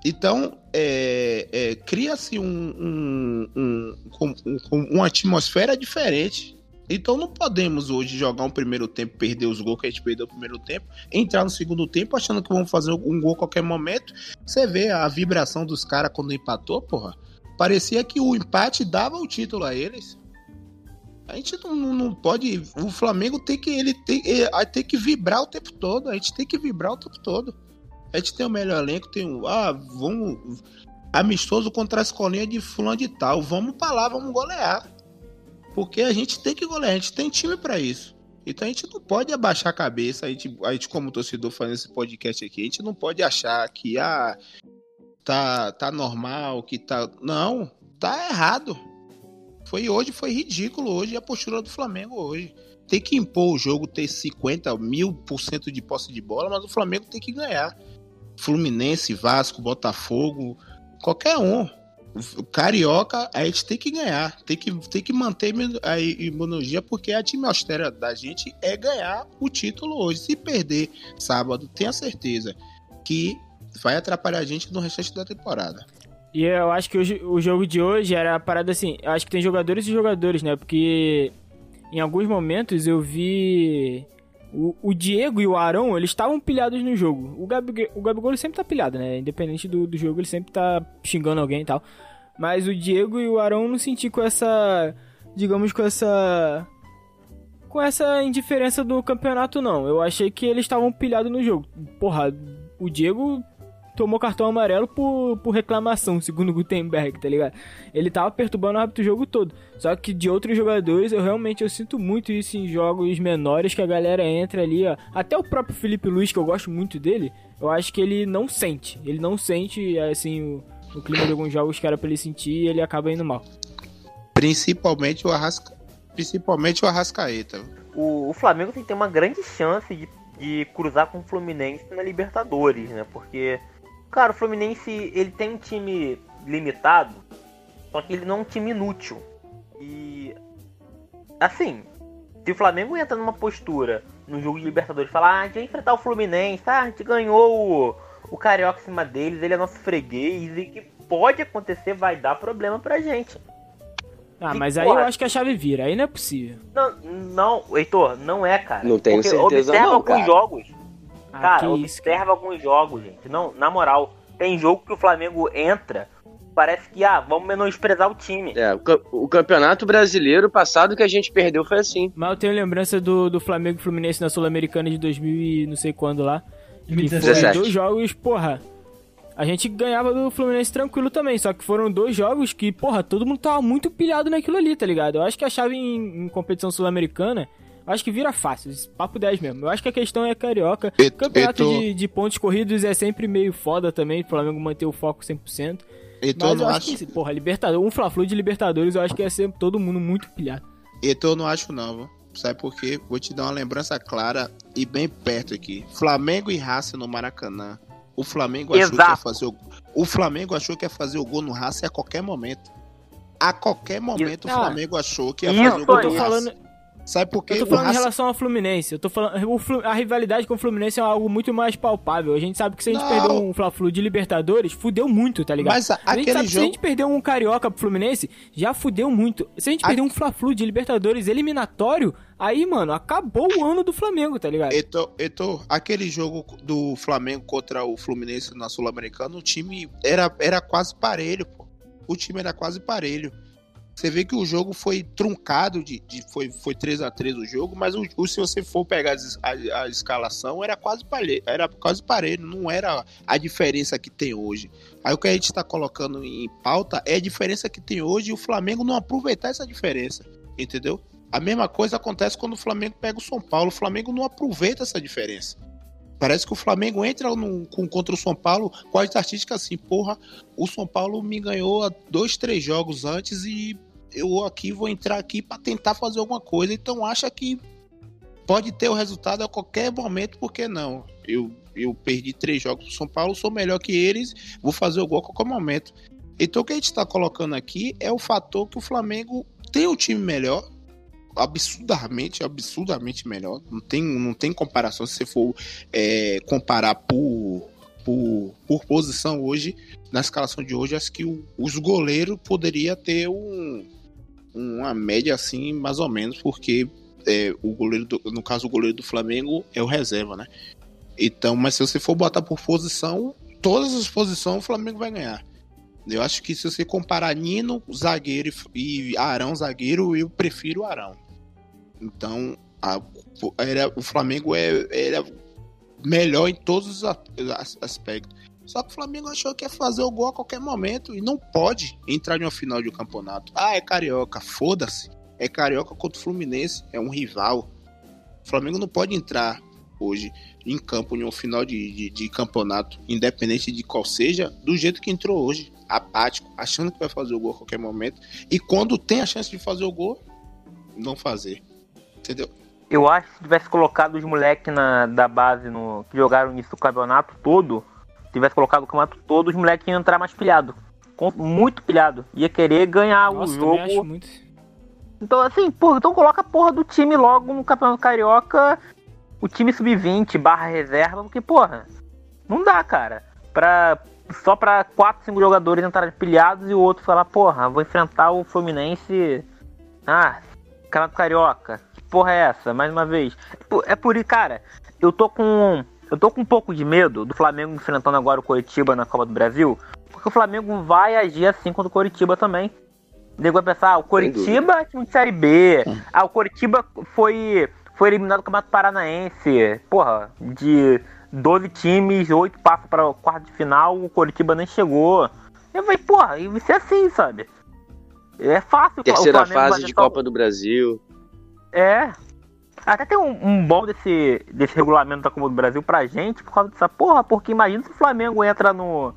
Então, é, é, cria-se um, um- um- uma atmosfera diferente. Então, não podemos hoje jogar um primeiro tempo, perder os gols que a gente perdeu no primeiro tempo, entrar no segundo tempo achando que vamos fazer um gol a qualquer momento. Você vê a vibração dos caras quando empatou, porra. Parecia que o empate dava o título a eles. A gente não, não- pode. O Flamengo tem que ele tem, ele tem que vibrar o tempo todo. A gente tem que vibrar o tempo todo. A gente tem o melhor elenco, tem o. Ah, vamos. Amistoso contra a escolinha de fulano de tal. Vamos pra lá, vamos golear. Porque a gente tem que golear, a gente tem time pra isso. Então a gente não pode abaixar a cabeça. A gente, a gente como torcedor fazendo esse podcast aqui, a gente não pode achar que ah, tá, tá normal, que tá. Não, tá errado. Foi hoje, foi ridículo hoje a postura do Flamengo hoje. Tem que impor o jogo, ter 50 mil por cento de posse de bola, mas o Flamengo tem que ganhar. Fluminense, Vasco, Botafogo, qualquer um. Carioca, a gente tem que ganhar. Tem que, tem que manter a imunologia, porque a atmosfera da gente é ganhar o título hoje. Se perder sábado, tenha certeza que vai atrapalhar a gente no restante da temporada. E eu acho que hoje, o jogo de hoje era a parada assim. Eu acho que tem jogadores e jogadores, né? Porque em alguns momentos eu vi. O, o Diego e o Arão, eles estavam pilhados no jogo. O Gabigol, o Gabigol sempre tá pilhado, né? Independente do, do jogo, ele sempre tá xingando alguém e tal. Mas o Diego e o Arão não senti com essa. Digamos, com essa. Com essa indiferença do campeonato, não. Eu achei que eles estavam pilhados no jogo. Porra, o Diego tomou cartão amarelo por, por reclamação, segundo o Gutenberg, tá ligado? Ele tava perturbando o árbitro o jogo todo. Só que de outros jogadores, eu realmente eu sinto muito isso em jogos menores, que a galera entra ali, ó. Até o próprio Felipe Luiz, que eu gosto muito dele, eu acho que ele não sente. Ele não sente, assim, o, o clima de alguns jogos que era pra ele sentir e ele acaba indo mal. Principalmente o Arrasca... Principalmente o Arrascaeta. o, o Flamengo tem que ter uma grande chance de, de cruzar com o Fluminense na Libertadores, né? Porque, cara, o Fluminense ele tem um time limitado, só que ele não é um time inútil. E assim, se o Flamengo entra numa postura no jogo de Libertadores e falar, ah, a gente vai enfrentar o Fluminense, tá? A gente ganhou o, o Carioca em cima deles, ele é nosso freguês, e que pode acontecer, vai dar problema pra gente. Ah, E, mas aí porra, eu acho que a chave vira, aí não é possível. Não, não, Heitor, não é, cara. Não tenho Porque certeza observa não, alguns cara. jogos. Ah, Cara, observa isso, alguns jogos, gente. Não, na moral, tem jogo que o Flamengo entra, parece que, ah, vamos menosprezar o time. É, o, ca- o campeonato brasileiro passado que a gente perdeu foi assim. Mas eu tenho lembrança do, do Flamengo e Fluminense na Sul-Americana de 2000 e não sei quando lá. Que 2017. foram dois jogos, porra. A gente ganhava do Fluminense tranquilo também, só que foram dois jogos que, porra, todo mundo tava muito pilhado naquilo ali, tá ligado? Eu acho que a chave em, em competição sul-americana, acho que vira fácil, papo 10 mesmo. Eu acho que a questão é carioca. Eu- Campeonato eu tô- de, de pontos corridos é sempre meio foda também, pro Flamengo manter o foco 100%. Então Mas eu não acho acho. que, porra, Libertadores, um Fla-Flu de Libertadores, eu acho que ia ser todo mundo muito pilhado. Então eu não acho não, viu? Sabe por quê? Vou te dar uma lembrança clara e bem perto aqui. Flamengo e Racing no Maracanã. O Flamengo achou que ia Exato. fazer o... o Flamengo achou que ia fazer o gol no Racing a qualquer momento. A qualquer momento Ah, o Flamengo achou que ia isso fazer o gol no Eu falando, Sabe por quê? Eu tô falando em Racing- relação ao Fluminense. Eu tô falando. Flu- a rivalidade com o Fluminense é algo muito mais palpável. A gente sabe que se a gente Não. perder um Fla-Flu de Libertadores, fudeu muito, tá ligado? Mas a- a gente aquele sabe que se a jogo- gente perder um Carioca pro Fluminense, já fudeu muito. Se a gente A- perder um Fla-Flu de Libertadores eliminatório, aí, mano, acabou o ano do Flamengo, tá ligado? Eto, Eto, aquele jogo do Flamengo contra o Fluminense na Sul-Americana, o time era, era quase parelho, pô. O time era quase parelho. Você vê que o jogo foi truncado, de, de- foi, foi 3 a 3 o jogo, mas o, o- se você for pegar a, a escalação, era quase parelho, era quase parelho, não era a diferença que tem hoje. Aí o que a gente está colocando em pauta é a diferença que tem hoje e o Flamengo não aproveitar essa diferença, entendeu? A mesma coisa acontece quando o Flamengo pega o São Paulo. O Flamengo não aproveita essa diferença. Parece que o Flamengo entra no- com, contra o São Paulo com a estatística assim, porra, o São Paulo me ganhou há dois, três jogos antes e eu aqui vou entrar aqui para tentar fazer alguma coisa. Então acha que pode ter o resultado a qualquer momento, porque não? Eu, eu perdi três jogos pro São Paulo, sou melhor que eles, vou fazer o gol a qualquer momento. Então o que a gente está colocando aqui é o fator que o Flamengo tem um time melhor, absurdamente, absurdamente melhor. Não tem, não tem comparação se você for é, comparar por, por, por posição hoje, na escalação de hoje, acho que o- os goleiros poderia ter um, uma média assim, mais ou menos, porque é, o goleiro, do- no caso, o goleiro do Flamengo é o reserva, né? Então, mas se você for botar por posição, todas as posições o Flamengo vai ganhar. Eu acho que se você comparar Nino, zagueiro, e Arão, zagueiro, eu prefiro Arão. Então, a- era, o Flamengo é, era melhor em todos os aspectos. Só que o Flamengo achou que ia fazer o gol a qualquer momento e não pode entrar em uma final de um campeonato. Ah, é carioca, foda-se. É carioca contra o Fluminense, é um rival. O Flamengo não pode entrar hoje em campo em um final de, de, de campeonato, independente de qual seja, do jeito que entrou hoje, apático, achando que vai fazer o gol a qualquer momento. E quando tem a chance de fazer o gol, não fazer. Entendeu? Eu acho que se tivesse colocado os moleques da base no, que jogaram isso o campeonato todo, tivesse colocado o campeonato todo, os moleques iam entrar mais pilhado. Com- Muito pilhado. Ia querer ganhar Nossa, o também acho jogo. muito. Então, assim, porra, então coloca a porra do time logo no Campeonato Carioca, o time sub-20 barra reserva, porque, porra, não dá, cara. Pra, só pra 4, 5 jogadores entrarem pilhados e o outro falar, porra, vou enfrentar o Fluminense. Ah, Campeonato Carioca. Que porra é essa? Mais uma vez. É por- É por isso, cara, eu tô com. Eu tô com um pouco de medo do Flamengo enfrentando agora o Coritiba na Copa do Brasil. Porque o Flamengo vai agir assim contra o Coritiba também. O nego vai pensar, ah, o Coritiba é time de Série B. Ah, o Coritiba foi, foi eliminado do Campeonato Paranaense. Porra, de 12 times, 8 passam para o quarto de final, o Coritiba nem chegou. Eu falei, porra, e vai ser assim, sabe? É fácil. Terceira fase de Copa do Brasil. É. Até tem um, um bom desse, desse regulamento da Copa do Brasil pra gente por causa dessa porra, porque imagina se o Flamengo entra no,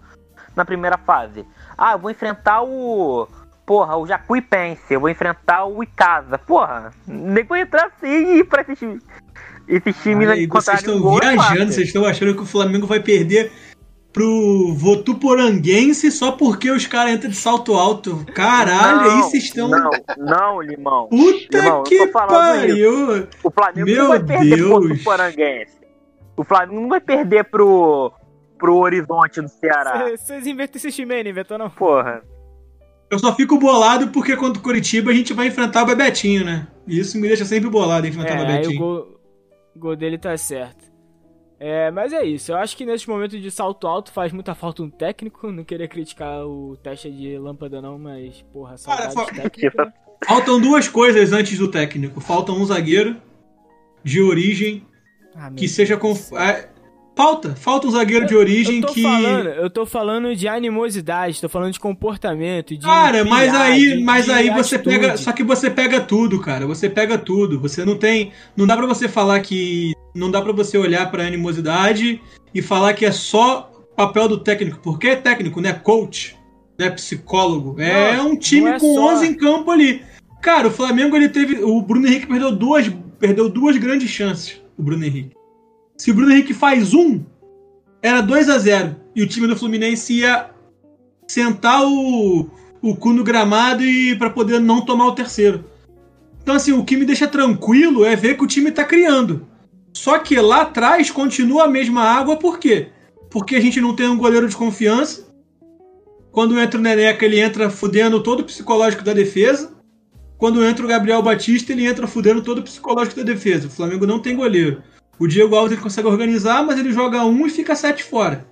na primeira fase. Ah, eu vou enfrentar o. Porra, o Jacuipense, eu vou enfrentar o Icasa. Porra, nem vou entrar assim e ir pra esses, esses times Aí, vocês estão gol, é viajando, vocês estão achando que o Flamengo vai perder pro Votuporanguense só porque os caras entram de salto alto. Caralho, aí vocês estão. Não, não, Limão. Puta eu que tô falando pariu! O Flamengo Meu não vai perder Deus. pro Tuparanguense. O Flamengo não vai perder pro, pro Horizonte do Ceará. Cê- Vocês invertem esse time aí, não inventou não? Porra. Eu só fico bolado porque contra o Curitiba a gente vai enfrentar o Bebetinho, né? E isso me deixa sempre bolado enfrentar o É, aí o Bebetinho. gol, o gol dele tá certo. É, mas é isso. Eu acho que nesse momento de salto alto faz muita falta um técnico. Não queria criticar o teste de lâmpada, não, mas, porra, Cara, de técnico. Faltam duas coisas antes do técnico. Falta um zagueiro de origem Ah, que seja com. é, falta, falta um zagueiro de origem eu que. falando, eu tô falando de animosidade, tô falando de comportamento, de Cara, mas aí, de- mas de aí você atitude. pega, só que você pega tudo, cara. Você pega tudo. Você não tem, não dá pra você falar que não dá pra você olhar pra animosidade e falar que é só papel do técnico, porque é técnico, né? Coach, né? Psicólogo. é Não, um time é com só. 11 em campo ali. Cara, o Flamengo ele teve, o Bruno Henrique perdeu duas, perdeu duas grandes chances, o Bruno Henrique. Se o Bruno Henrique faz um, era 2 a 0 e o time do Fluminense ia sentar o, o cu no gramado e para poder não tomar o terceiro. Então assim, o que me deixa tranquilo é ver que o time tá criando. Só que lá atrás continua a mesma água, por quê? Porque a gente não tem um goleiro de confiança. Quando entra o Neneca, ele entra fudendo todo o psicológico da defesa. Quando entra o Gabriel Batista, ele entra fudendo todo o psicológico da defesa. O Flamengo não tem goleiro. O Diego Alves ele consegue organizar, mas ele joga um e fica sete fora.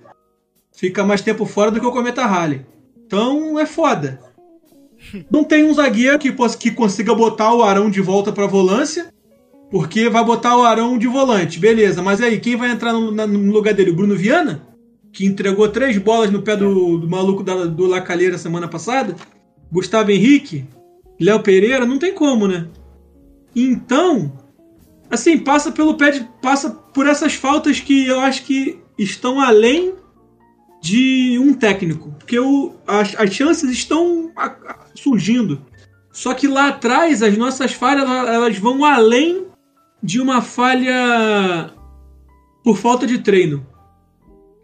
Fica mais tempo fora do que o Cometa Halley. Então é foda. Não tem um zagueiro que, possa- que consiga botar o Arão de volta pra volância, porque vai botar o Arão de volante, beleza. Mas aí, quem vai entrar no, no lugar dele? O Bruno Viana? Que entregou três bolas no pé do, do maluco da, do Lacalheira semana passada? Gustavo Henrique? Léo Pereira? Não tem como, né? Então, assim, passa pelo pé de, passa por essas faltas que eu acho que estão além de um técnico, porque o, as, as chances estão surgindo. Só que lá atrás as nossas falhas ela- elas vão além de uma falha por falta de treino.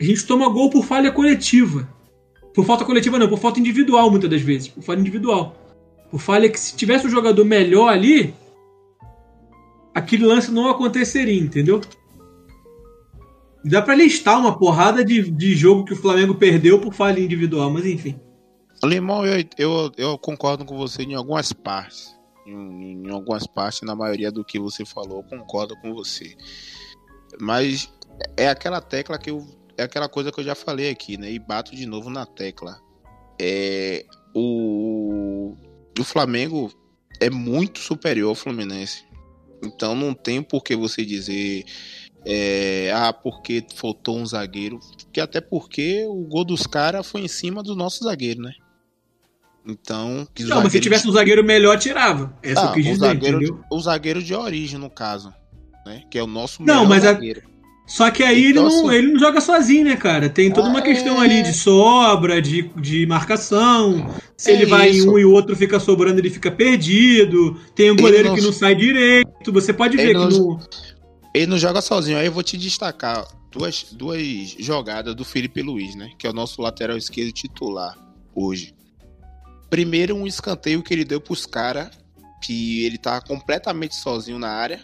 A gente toma gol por falha coletiva. Por falta coletiva não, por falta individual muitas das vezes, por falha individual. Por falha que se tivesse um jogador melhor ali, aquele lance não aconteceria, entendeu? Dá pra listar uma porrada de, de jogo que o Flamengo perdeu por falha individual, mas enfim. Limão, eu, eu, eu concordo com você em algumas partes. Em, em algumas partes, na maioria do que você falou, eu concordo com você. Mas é aquela tecla que eu. É aquela coisa que eu já falei aqui, né? E bato de novo na tecla. É, o, o Flamengo é muito superior ao Fluminense. Então não tem por que você dizer. é, ah, porque faltou um zagueiro. Que até porque o gol dos caras foi em cima do nosso zagueiro, né? Então. Não, mas se zagueiro- tivesse um zagueiro melhor, tirava. Essa Ah, eu quis o dizer, zagueiro, entendeu? o zagueiro de origem, no caso. Né? Que é o nosso Não, melhor mas a- zagueiro. Só que aí Então, ele, não, assim- ele não joga sozinho, né, cara? Tem toda uma Ah, questão é. ali de sobra, de, de marcação. Se É ele vai isso. em um e o outro fica sobrando, ele fica perdido. Tem um Ele goleiro não- que não sai direito. Você pode ver Ele que não- no, Ele não joga sozinho. Aí eu vou te destacar duas, duas jogadas do Felipe Luiz, né? Que é o nosso lateral esquerdo titular hoje. Primeiro, um escanteio que ele deu pros caras, que ele tava completamente sozinho na área.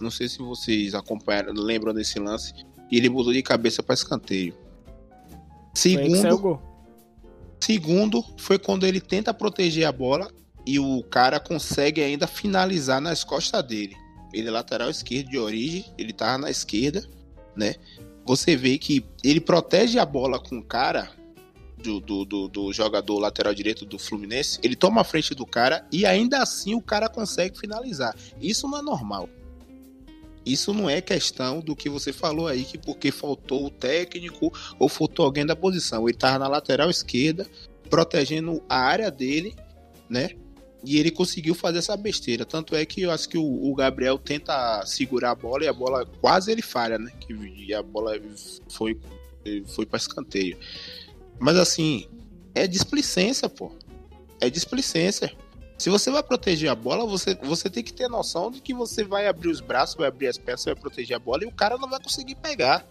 Não sei se vocês acompanharam, lembram desse lance. E ele mudou de cabeça para escanteio. Segundo, segundo, foi quando ele tenta proteger a bola e o cara consegue ainda finalizar nas costas dele. Ele é lateral esquerdo de origem, ele tava na esquerda, né? Você vê que ele protege a bola com o cara do, do, do, do jogador lateral direito do Fluminense, ele toma a frente do cara e ainda assim o cara consegue finalizar. Isso não é normal. Isso não é questão do que você falou aí, que porque faltou o técnico ou faltou alguém da posição. Ele tava na lateral esquerda, protegendo a área dele, né? E ele conseguiu fazer essa besteira. Tanto é que eu acho que o, o Gabriel tenta segurar a bola e a bola quase ele falha, né? Que a bola foi, foi para escanteio. Mas assim, é displicência, pô. É displicência. Se você vai proteger a bola, você, você tem que ter noção de que você vai abrir os braços, vai abrir as pernas, vai proteger a bola e o cara não vai conseguir pegar.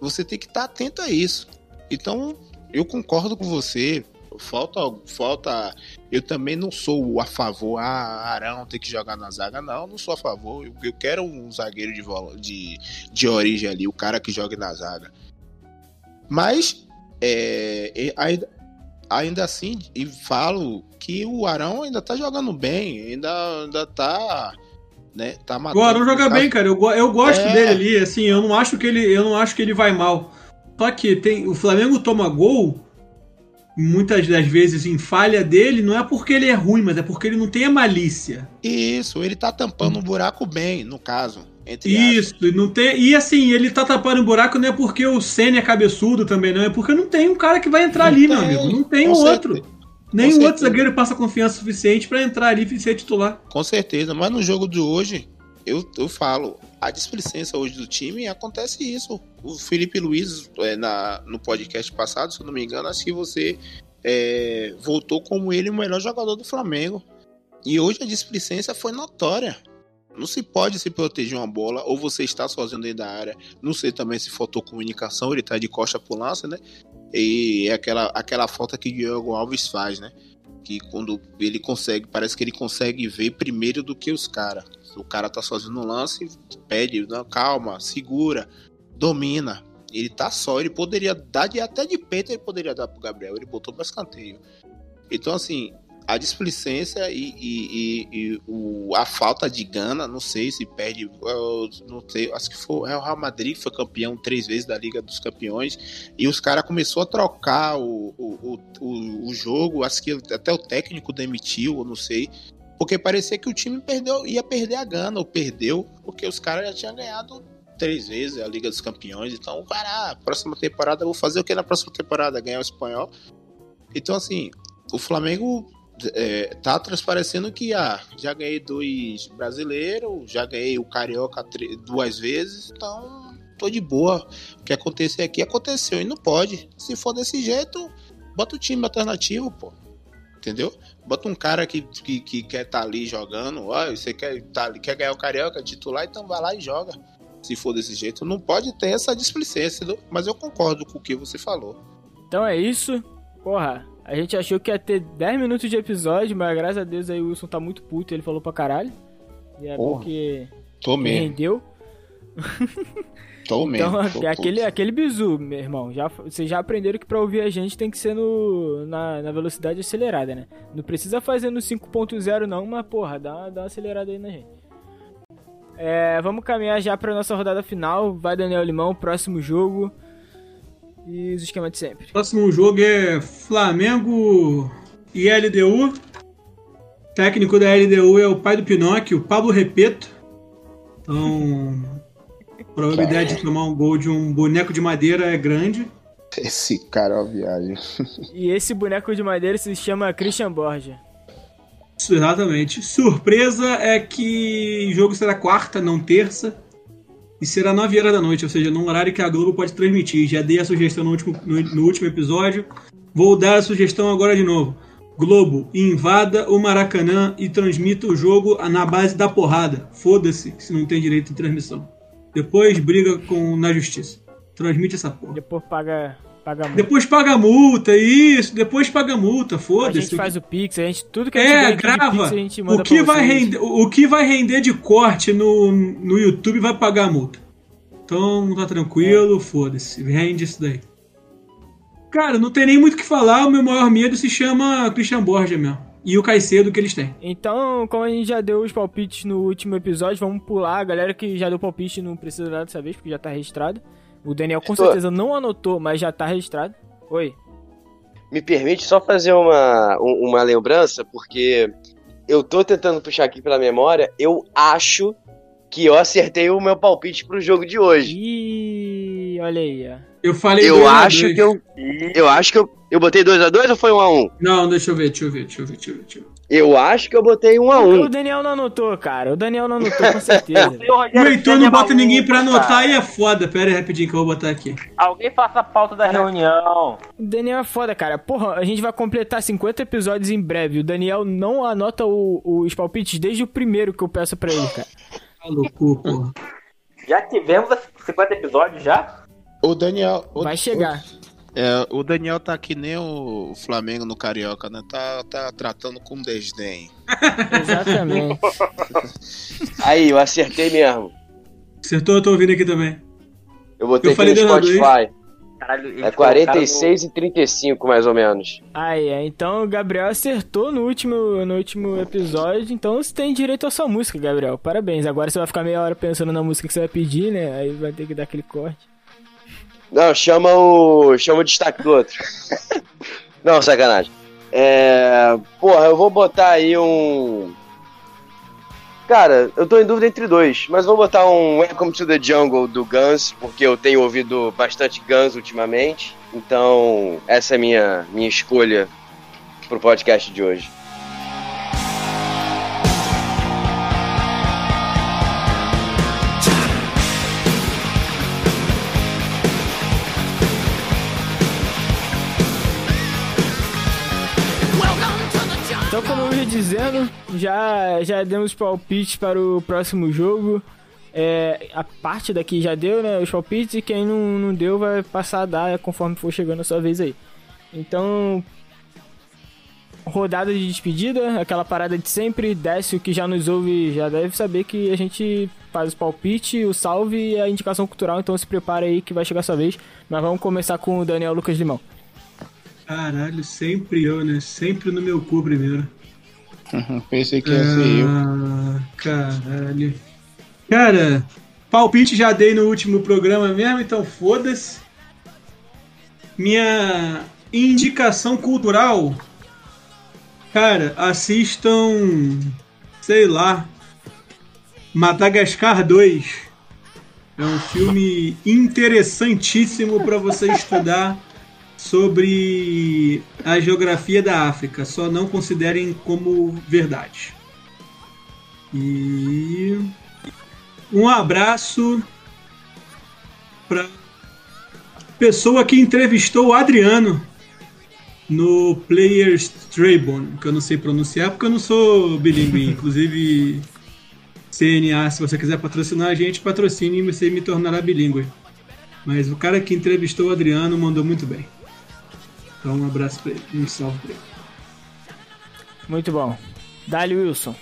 Você tem que estar atento a isso. Então, eu concordo com você. Falta, falta. Eu também não sou a favor. Ah, Arão tem que jogar na zaga. Não, não sou a favor. Eu, eu quero um zagueiro de, de, de origem ali, o cara que jogue na zaga. Mas, é, ainda, ainda assim, e falo que o Arão ainda tá jogando bem, ainda, ainda tá. Né, tá o Arão joga tá... bem, cara. Eu, eu gosto é... dele ali, assim, eu não acho que ele. Eu não acho que ele vai mal. Só que tem, o Flamengo toma gol, muitas das vezes em falha dele, não é porque ele é ruim, mas é porque ele não tem a malícia. Isso, ele tá tampando um buraco bem, no caso. Isso, e não tem. E assim, ele tá tapando um buraco não é porque o Senna é cabeçudo também, não. É porque não tem um cara que vai entrar não ali, tem, meu amigo. Não tem um outro. Nem o outro zagueiro passa confiança suficiente para entrar ali e ser titular. Com certeza, mas no jogo de hoje, eu, eu falo, a displicência hoje do time acontece isso. O Felipe Luiz, é, na, no podcast passado, se eu não me engano, acho que você é, voltou como ele o melhor jogador do Flamengo. E hoje a displicência foi notória. Não se pode se proteger uma bola, ou você está sozinho dentro da área. Não sei também se faltou comunicação, ele está de costa pro lance, né? E é aquela, aquela falta que o Diego Alves faz, né? Que quando ele consegue, parece que ele consegue ver primeiro do que os caras. O cara tá sozinho no lance, pede, não, calma, segura, domina. Ele tá só, ele poderia dar de, até de peito, ele poderia dar pro Gabriel, ele botou para escanteio. Então, assim, a displicência e, e, e, e o, a falta de gana, não sei se perde, não sei, acho que foi é o Real Madrid que foi campeão três vezes da Liga dos Campeões e os caras começou a trocar o, o, o, o, jogo, acho que até o técnico demitiu, não sei, porque parecia que o time perdeu, ia perder a gana, ou perdeu, porque os caras já tinham ganhado três vezes a Liga dos Campeões, então, cara, próxima temporada eu vou fazer o que na próxima temporada? Ganhar o espanhol. Então, assim, o Flamengo é, tá transparecendo que ah, já ganhei dois brasileiros, já ganhei o Carioca duas vezes, então tô de boa. O que acontecer aqui aconteceu e não pode. Se for desse jeito, bota o time alternativo, pô. Entendeu? Bota um cara que, que, que quer estar tá ali jogando, ó, você quer, tá, quer ganhar o Carioca titular, então vai lá e joga. Se for desse jeito, não pode ter essa displicência, mas eu concordo com o que você falou. Então é isso. Porra, a gente achou que ia ter 10 minutos de episódio, mas graças a Deus aí o Wilson tá muito puto, ele falou pra caralho. E é bom que tô rendeu. Tô mesmo. Então, tô aquele, aquele bizu, meu irmão. Já, vocês já aprenderam que pra ouvir a gente tem que ser no, na, na velocidade acelerada, né? Não precisa fazer no 5.0 não, mas porra, dá, dá uma acelerada aí na gente. É, vamos caminhar já pra nossa rodada final. Vai Daniel Limão, próximo jogo. E os esquemas de sempre. Próximo jogo é Flamengo e LDU. O técnico da LDU é o pai do Pinóquio, Pablo Repeto. Então, a probabilidade de tomar um gol de um boneco de madeira é grande. Esse cara é uma viagem. E esse boneco de madeira se chama Christian Borja. Exatamente. Surpresa é que o jogo será quarta, não terça e será 9 horas da noite, ou seja, num horário que a Globo pode transmitir. Já dei a sugestão no último, no, no último episódio, vou dar a sugestão agora de novo. Globo, invada o Maracanã e transmita o jogo na base da porrada. Foda-se se não tem direito de transmissão. Depois briga com na justiça. Transmite essa porra. Depois paga, paga. Depois paga multa, isso. Depois paga multa, foda-se. A gente faz o Pix, a gente tudo que a gente é, grava. Pix, a gente manda o que vai render, o que vai render de corte no, no YouTube vai pagar a multa. Então tá tranquilo, foda-se. Rende isso daí. Cara, não tem nem muito o que falar. O meu maior medo se chama Christian Borja mesmo. E o Caicedo que eles têm. Então, como a gente já deu os palpites no último episódio, vamos pular. A galera que já deu palpite não precisa dar dessa vez, porque já tá registrado. O Daniel com Estou- certeza não anotou, mas já tá registrado. Oi. Me permite só fazer uma, um- uma lembrança, porque eu tô tentando puxar aqui pela memória. Eu acho que eu acertei o meu palpite pro jogo de hoje. Ih, olha aí, ó. Eu falei Eu 2 a acho 2. que eu. Eu acho que eu. Eu botei 2x2 ou foi 1x1? Não, deixa eu ver, deixa eu ver, deixa eu ver, deixa eu ver. Deixa eu ver. Eu acho que eu botei O 1x1. Daniel não anotou, cara. O Daniel não anotou, com certeza. O O Heitor não bota maluco, ninguém pra anotar cara. aí é foda. Pera aí rapidinho que eu vou botar aqui. Alguém faça a pauta da reunião. O Daniel é foda, cara. Porra, a gente vai completar 50 episódios em breve. O Daniel não anota o- os palpites desde o primeiro que eu peço pra ele, cara. Tá louco, porra. Já tivemos 50 episódios já? O Daniel. o- Vai chegar. É, o Daniel tá que nem o Flamengo no Carioca, né? Tá, tá tratando com desdém. Exatamente. Aí, eu acertei mesmo. Acertou? Eu tô ouvindo aqui também. Eu botei Eu falei aqui no 2x2. Spotify. Caralho, É colocaram 46 e 35, mais ou menos. Aí, é, então o Gabriel acertou no último, no último episódio, então você tem direito à sua música, Gabriel. Parabéns. Agora você vai ficar meia hora pensando na música que você vai pedir, né? Aí vai ter que dar aquele corte. Não, chama o. Chama o destaque do outro. Não, sacanagem. É. Porra, eu vou botar aí um. Cara, eu tô em dúvida entre dois, mas vou botar um Welcome to the Jungle do Guns, porque eu tenho ouvido bastante Guns ultimamente. Então, essa é a minha, minha escolha pro podcast de hoje. Então, como eu ia dizendo, já, já demos palpites para o próximo jogo. É, a parte daqui já deu, né? Os palpites, e quem não, não deu vai passar a dar conforme for chegando a sua vez aí. Então, rodada de despedida, aquela parada de sempre. Desce o que já nos ouve, já deve saber que a gente faz o palpite, o salve e a indicação cultural. Então se prepara aí que vai chegar a sua vez. Mas vamos começar com o Daniel Lucas Limão. Caralho, sempre eu, né? Sempre no meu cu primeiro. Pensei que ia ser eu. Ah, caralho. Cara, palpite já dei no último programa mesmo, então foda-se. Minha indicação cultural. Cara, assistam. Sei lá. Madagascar 2. É um filme interessantíssimo para você estudar sobre a geografia da África. Só não considerem como verdade. E um abraço para pessoa que entrevistou o Adriano no Players Trayborn, que eu não sei pronunciar porque eu não sou bilíngue. Inclusive, CNA, se você quiser patrocinar a gente, patrocine e você me tornará bilíngue. Mas o cara que entrevistou o Adriano mandou muito bem. Então, um abraço pra ele, um salve pra ele. Muito bom. Dali Wilson.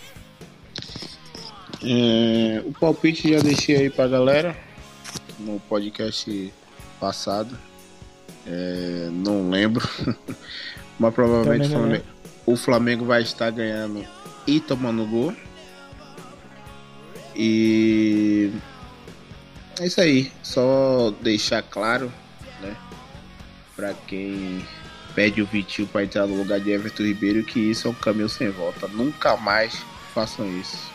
É, o palpite já deixei aí pra galera no podcast passado. É, não lembro. Mas provavelmente Flamengo, o Flamengo vai estar ganhando e tomando gol. E é isso aí. Só deixar claro, né? Pra quem pede o Vitinho pra entrar no lugar de Everton Ribeiro que isso é um caminho sem volta. Nunca mais façam isso.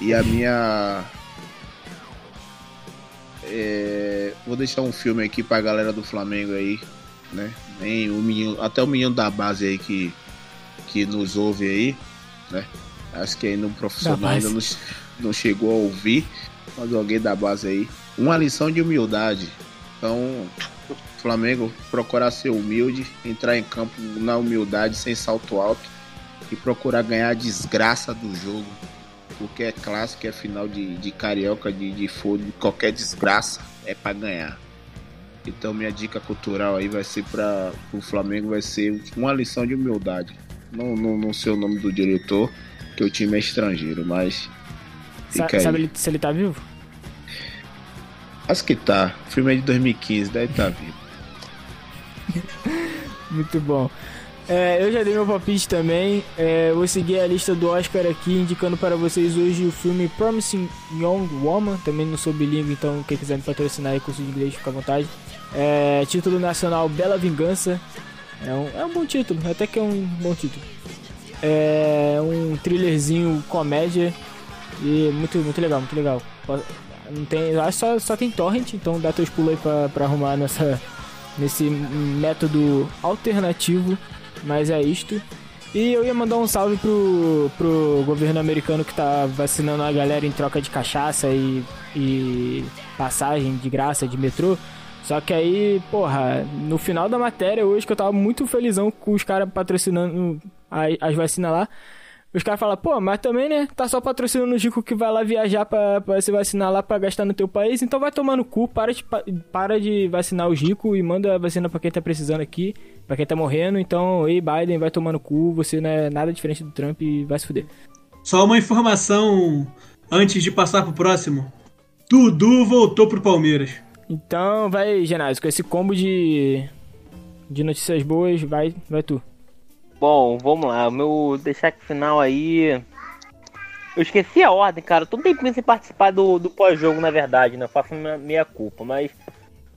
E a minha. É, vou deixar um filme aqui pra galera do Flamengo aí, né? Nem o menino, até o menino da base aí que, que nos ouve aí, né? Acho que ainda um profissional ainda não, não chegou a ouvir, mas alguém da base aí. Uma lição de humildade. Então, Flamengo procurar ser humilde, entrar em campo na humildade, sem salto alto e procurar ganhar a desgraça do jogo porque é clássico, é final de, de carioca, de, de fogo, qualquer desgraça é pra ganhar. Então minha dica cultural aí vai ser para o Flamengo vai ser uma lição de humildade. Não, não, não sei o nome do diretor, que o time é estrangeiro, mas fica aí. sabe ele- se ele tá vivo? Acho que tá. O filme é de 2015, deve estar tá vivo. Muito bom. É, eu já dei meu palpite também. É, vou seguir a lista do Oscar aqui, indicando para vocês hoje o filme Promising Young Woman. Também não sou bilíngue, então quem quiser me patrocinar aí, curso de inglês, fica à vontade. É, título nacional Bela Vingança. É um, é um bom título, até que é um bom título. É um thrillerzinho comédia. E muito, muito legal, muito legal. Não tem, só, só tem torrent, então dá teus pulos aí pra, pra arrumar nessa, nesse método alternativo. Mas é isto. E eu ia mandar um salve pro, pro governo americano que tá vacinando a galera em troca de cachaça e, e passagem de graça de metrô. Só que aí, porra, no final da matéria hoje, que eu tava muito felizão com os caras patrocinando as, as vacinas lá. Os caras falam, pô, mas também, né? Tá só patrocinando o Gico que vai lá viajar pra, pra se vacinar lá pra gastar no teu país. Então vai tomar no cu, para de, para de vacinar o Gico e manda a vacina pra quem tá precisando aqui, pra quem tá morrendo. Então, ei, Biden, vai tomar no cu, você não é nada diferente do Trump e vai se fuder. Só uma informação antes de passar pro próximo. Dudu voltou pro Palmeiras. Então, vai, Genásio, com esse combo de, de notícias boas, vai, vai tu. Bom, vamos lá. O meu destaque final aí. Eu esqueci a ordem, cara. Tô bem sem participar do, do pós-jogo, na verdade, né? Eu faço minha, minha culpa, mas.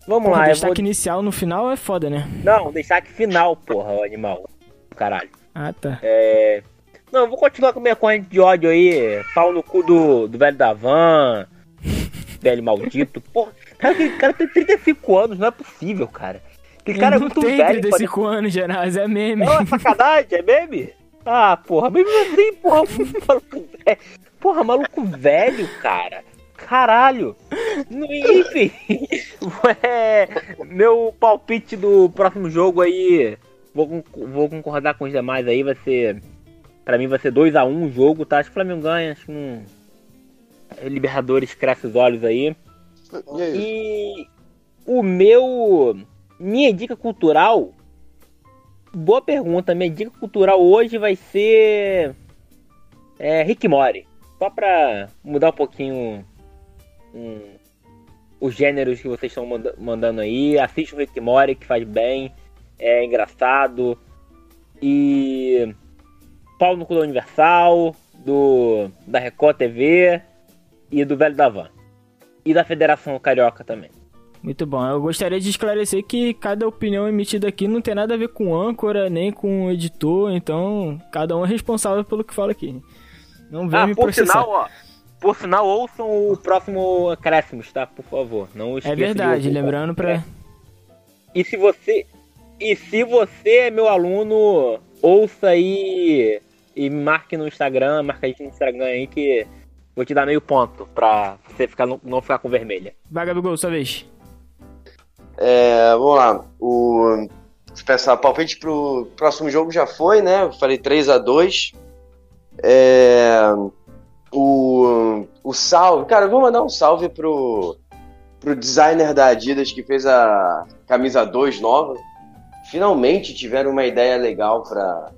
Vamos porra, lá. destaque vou... inicial no final é foda, né? Não, destaque final, porra, o animal. Caralho. Ah, tá. É. Não, eu vou continuar com minha corrente de ódio aí. Pau no cu do, do velho da van. velho maldito. Porra, cara, aquele cara tem 35 anos, não é possível, cara. Aquele cara é não muito tem velho. 35 anos, Genásio, é meme. Não, é sacanagem, é meme? Ah, porra, meme não tem, porra, maluco velho. Porra, maluco velho, cara. Caralho. Enfim. É, meu palpite do próximo jogo aí. Vou, vou concordar com os demais aí, vai ser. Pra mim vai ser 2x1 o jogo, tá? Acho que o Flamengo ganha, acho que não. Libertadores cresce os olhos aí. E aí? E o meu. Minha dica cultural. Boa pergunta. Minha dica cultural hoje vai ser. É, Rick Mori. Só pra mudar um pouquinho. hum, os gêneros que vocês estão manda- mandando aí. Assiste o Rick Mori, que faz bem. É engraçado. E. Paulo no da Universal. Do, da Record TV. E do Velho da Van e da Federação Carioca também. Muito bom. Eu gostaria de esclarecer que cada opinião emitida aqui não tem nada a ver com âncora, nem com editor, então cada um é responsável pelo que fala aqui. Não vem Ah, me por processar. sinal, ó, por sinal, ouçam o próximo Acréscimos, tá? Por favor, não esqueça é de verdade, ouvir. lembrando pra. E se você e se você é meu aluno, ouça aí e marque no Instagram, marca a gente no Instagram aí que vou te dar meio ponto pra você ficar não, não ficar com vermelha. Vai, Gabigol, sua vez. É, vamos lá. O, pensar, palpite pro próximo jogo já foi, né? Eu falei 3 a 2 é, o, o salve. Cara, eu vou mandar um salve pro, pro designer da Adidas que fez a camisa 2 nova. Finalmente tiveram uma ideia legal para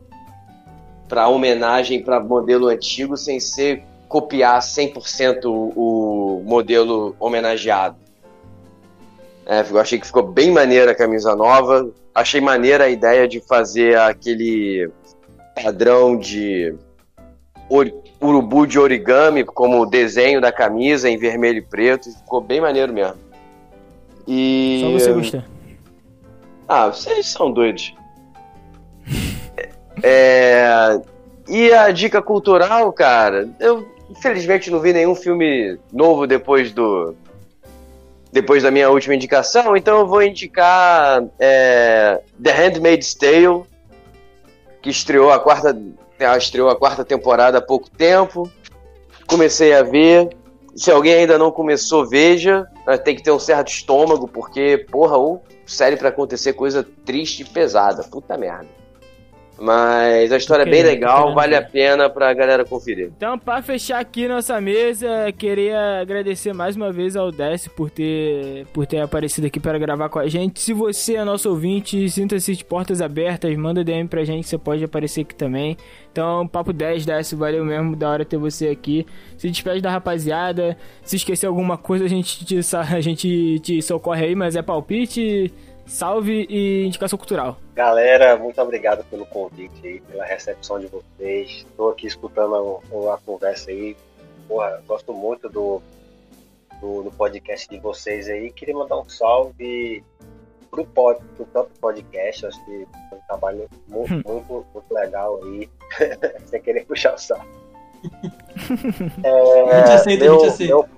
para homenagem para modelo antigo sem ser copiar 100% o modelo homenageado. É, eu achei que ficou bem maneira a camisa nova. Achei maneira a ideia de fazer aquele padrão de urubu de origami como desenho da camisa em vermelho e preto. Ficou bem maneiro mesmo. E Só você gosta. ah, vocês são doidos. É, e a dica cultural, cara, eu infelizmente não vi nenhum filme novo depois do depois da minha última indicação, então eu vou indicar é, The Handmaid's Tale, que estreou a quarta estreou a quarta temporada há pouco tempo. Comecei a ver. Se alguém ainda não começou, veja. Mas Tem que ter um certo estômago, porque, porra, ou série pra acontecer coisa triste e pesada. Puta merda. Mas a história é bem tô legal, querendo vale a pena pra galera conferir. Então, pra fechar aqui nossa mesa, queria agradecer mais uma vez ao Décio por ter, por ter aparecido aqui para gravar com a gente. Se você é nosso ouvinte, sinta-se de portas abertas, manda DM pra gente, você pode aparecer aqui também. Então, papo 10, Décio, valeu mesmo, da hora ter você aqui. Se despede da rapaziada, se esquecer alguma coisa, a gente te, a gente te socorre aí, mas é palpite, salve e indicação cultural. Galera, muito obrigado pelo convite aí, pela recepção de vocês. Estou aqui escutando a, a conversa aí. Porra, gosto muito do, do, do podcast de vocês aí. Queria mandar um salve pro, pod, pro próprio podcast. Acho que é um trabalho muito, muito, muito legal aí. Sem querer puxar o saco. É, A gente aceita, a meu, gente aceita. Meu,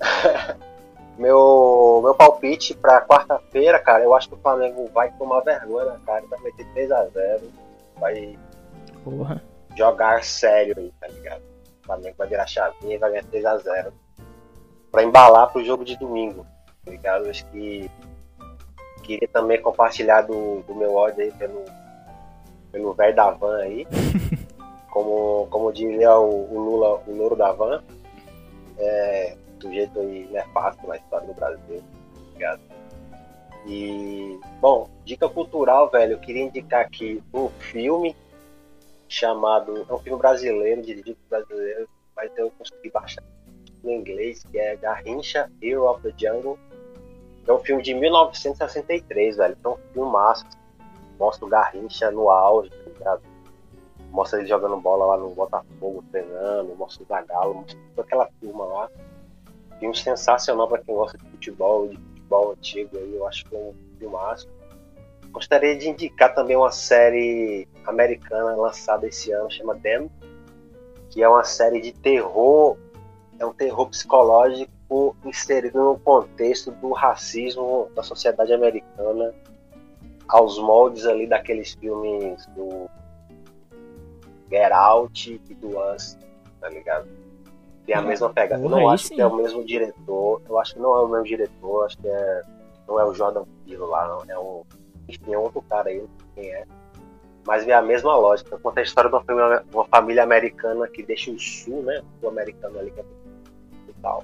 meu, meu palpite pra quarta-feira, cara, eu acho que o Flamengo vai tomar vergonha na cara, vai meter 3x0, vai Porra. jogar sério aí, tá ligado? O Flamengo vai virar chavinha e vai ganhar 3x0. Pra embalar pro jogo de domingo, tá ligado? Acho que queria também compartilhar do, do meu ódio aí pelo, pelo velho da van aí. como, como diria o, o Lula, o louro da van. É, sujeito aí nefasto na história do Brasil, tá ligado? E, bom, dica cultural, velho, eu queria indicar aqui um filme chamado. É um filme brasileiro, dirigido por brasileiro, mas eu consegui baixar no inglês, que é Garrincha, Hero of the Jungle. É um filme de 1963, velho. É um filme massa. Mostra o Garrincha no auge, tá ligado? Mostra ele jogando bola lá no Botafogo, treinando, mostra o Zagallo, mostra toda aquela turma lá. Filme sensacional pra quem gosta de futebol, de futebol antigo aí, eu acho que é um filmaço. Gostaria de indicar também uma série americana lançada esse ano, chama Them, que é uma série de terror, é um terror psicológico inserido no contexto do racismo da sociedade americana, aos moldes ali daqueles filmes do Get Out e do Us, tá ligado? Tem a mesma pegada. Eu não acho sim. que é o mesmo diretor, eu acho que não é o mesmo diretor, acho que é, não é o Jordan Peele lá, não, é um, enfim, é outro cara aí, não sei quem é. Mas é a mesma lógica. Conta a história de uma família, uma família americana que deixa o sul, né? O americano ali que é e tal.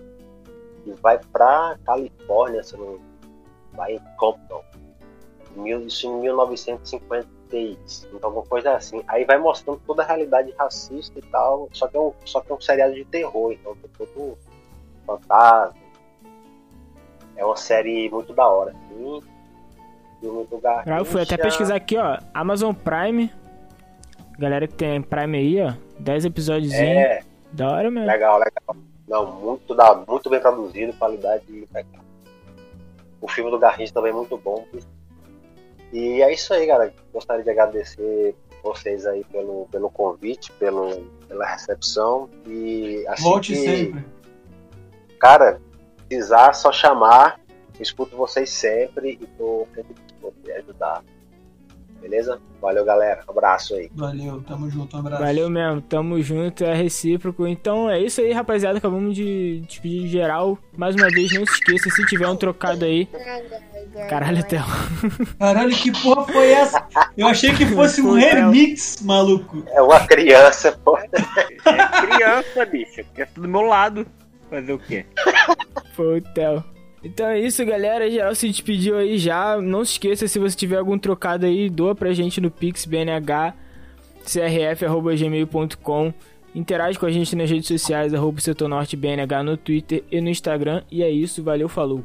E vai pra Califórnia, se não vai em Compton. Isso em 1956, alguma coisa assim. Aí vai mostrando toda a realidade racista e tal, só que é um, só que é um seriado de terror, então tem todo fantasma. É uma série muito da hora. Assim. Filme do Eu fui até Garrincha. pesquisar aqui, ó. Amazon Prime. Galera que tem Prime aí, ó. 10 episódios. É, Da hora mesmo. legal, legal. Não, muito, da, muito bem produzido, qualidade legal. O filme do Garrincha também é muito bom. E é isso aí, galera. Gostaria de agradecer vocês aí pelo, pelo convite, pelo, pela recepção. E assim Volte que, sempre. Cara, precisar só chamar. Escuto vocês sempre e tô sempre disposto a ajudar. Beleza? Valeu, galera. Abraço aí. Valeu, tamo junto, um abraço. Valeu mesmo, tamo junto, é recíproco. Então é isso aí, rapaziada. Acabamos de despedir de geral. Mais uma vez, não se esqueça, se tiver um trocado aí. Caralho, Theo. Caralho, que porra foi essa? Eu achei que fosse um remix, maluco. É uma criança, pô. É criança, bicho. Criança do meu lado. Fazer o quê? Foi o Theo. Então é isso, galera. Geral se despediu aí já. Não se esqueça, se você tiver algum trocado aí, doa pra gente no Pix BNH crf.gmail.com. Interage com a gente nas redes sociais, arroba BNH no Twitter e no Instagram. E é isso, valeu, falou.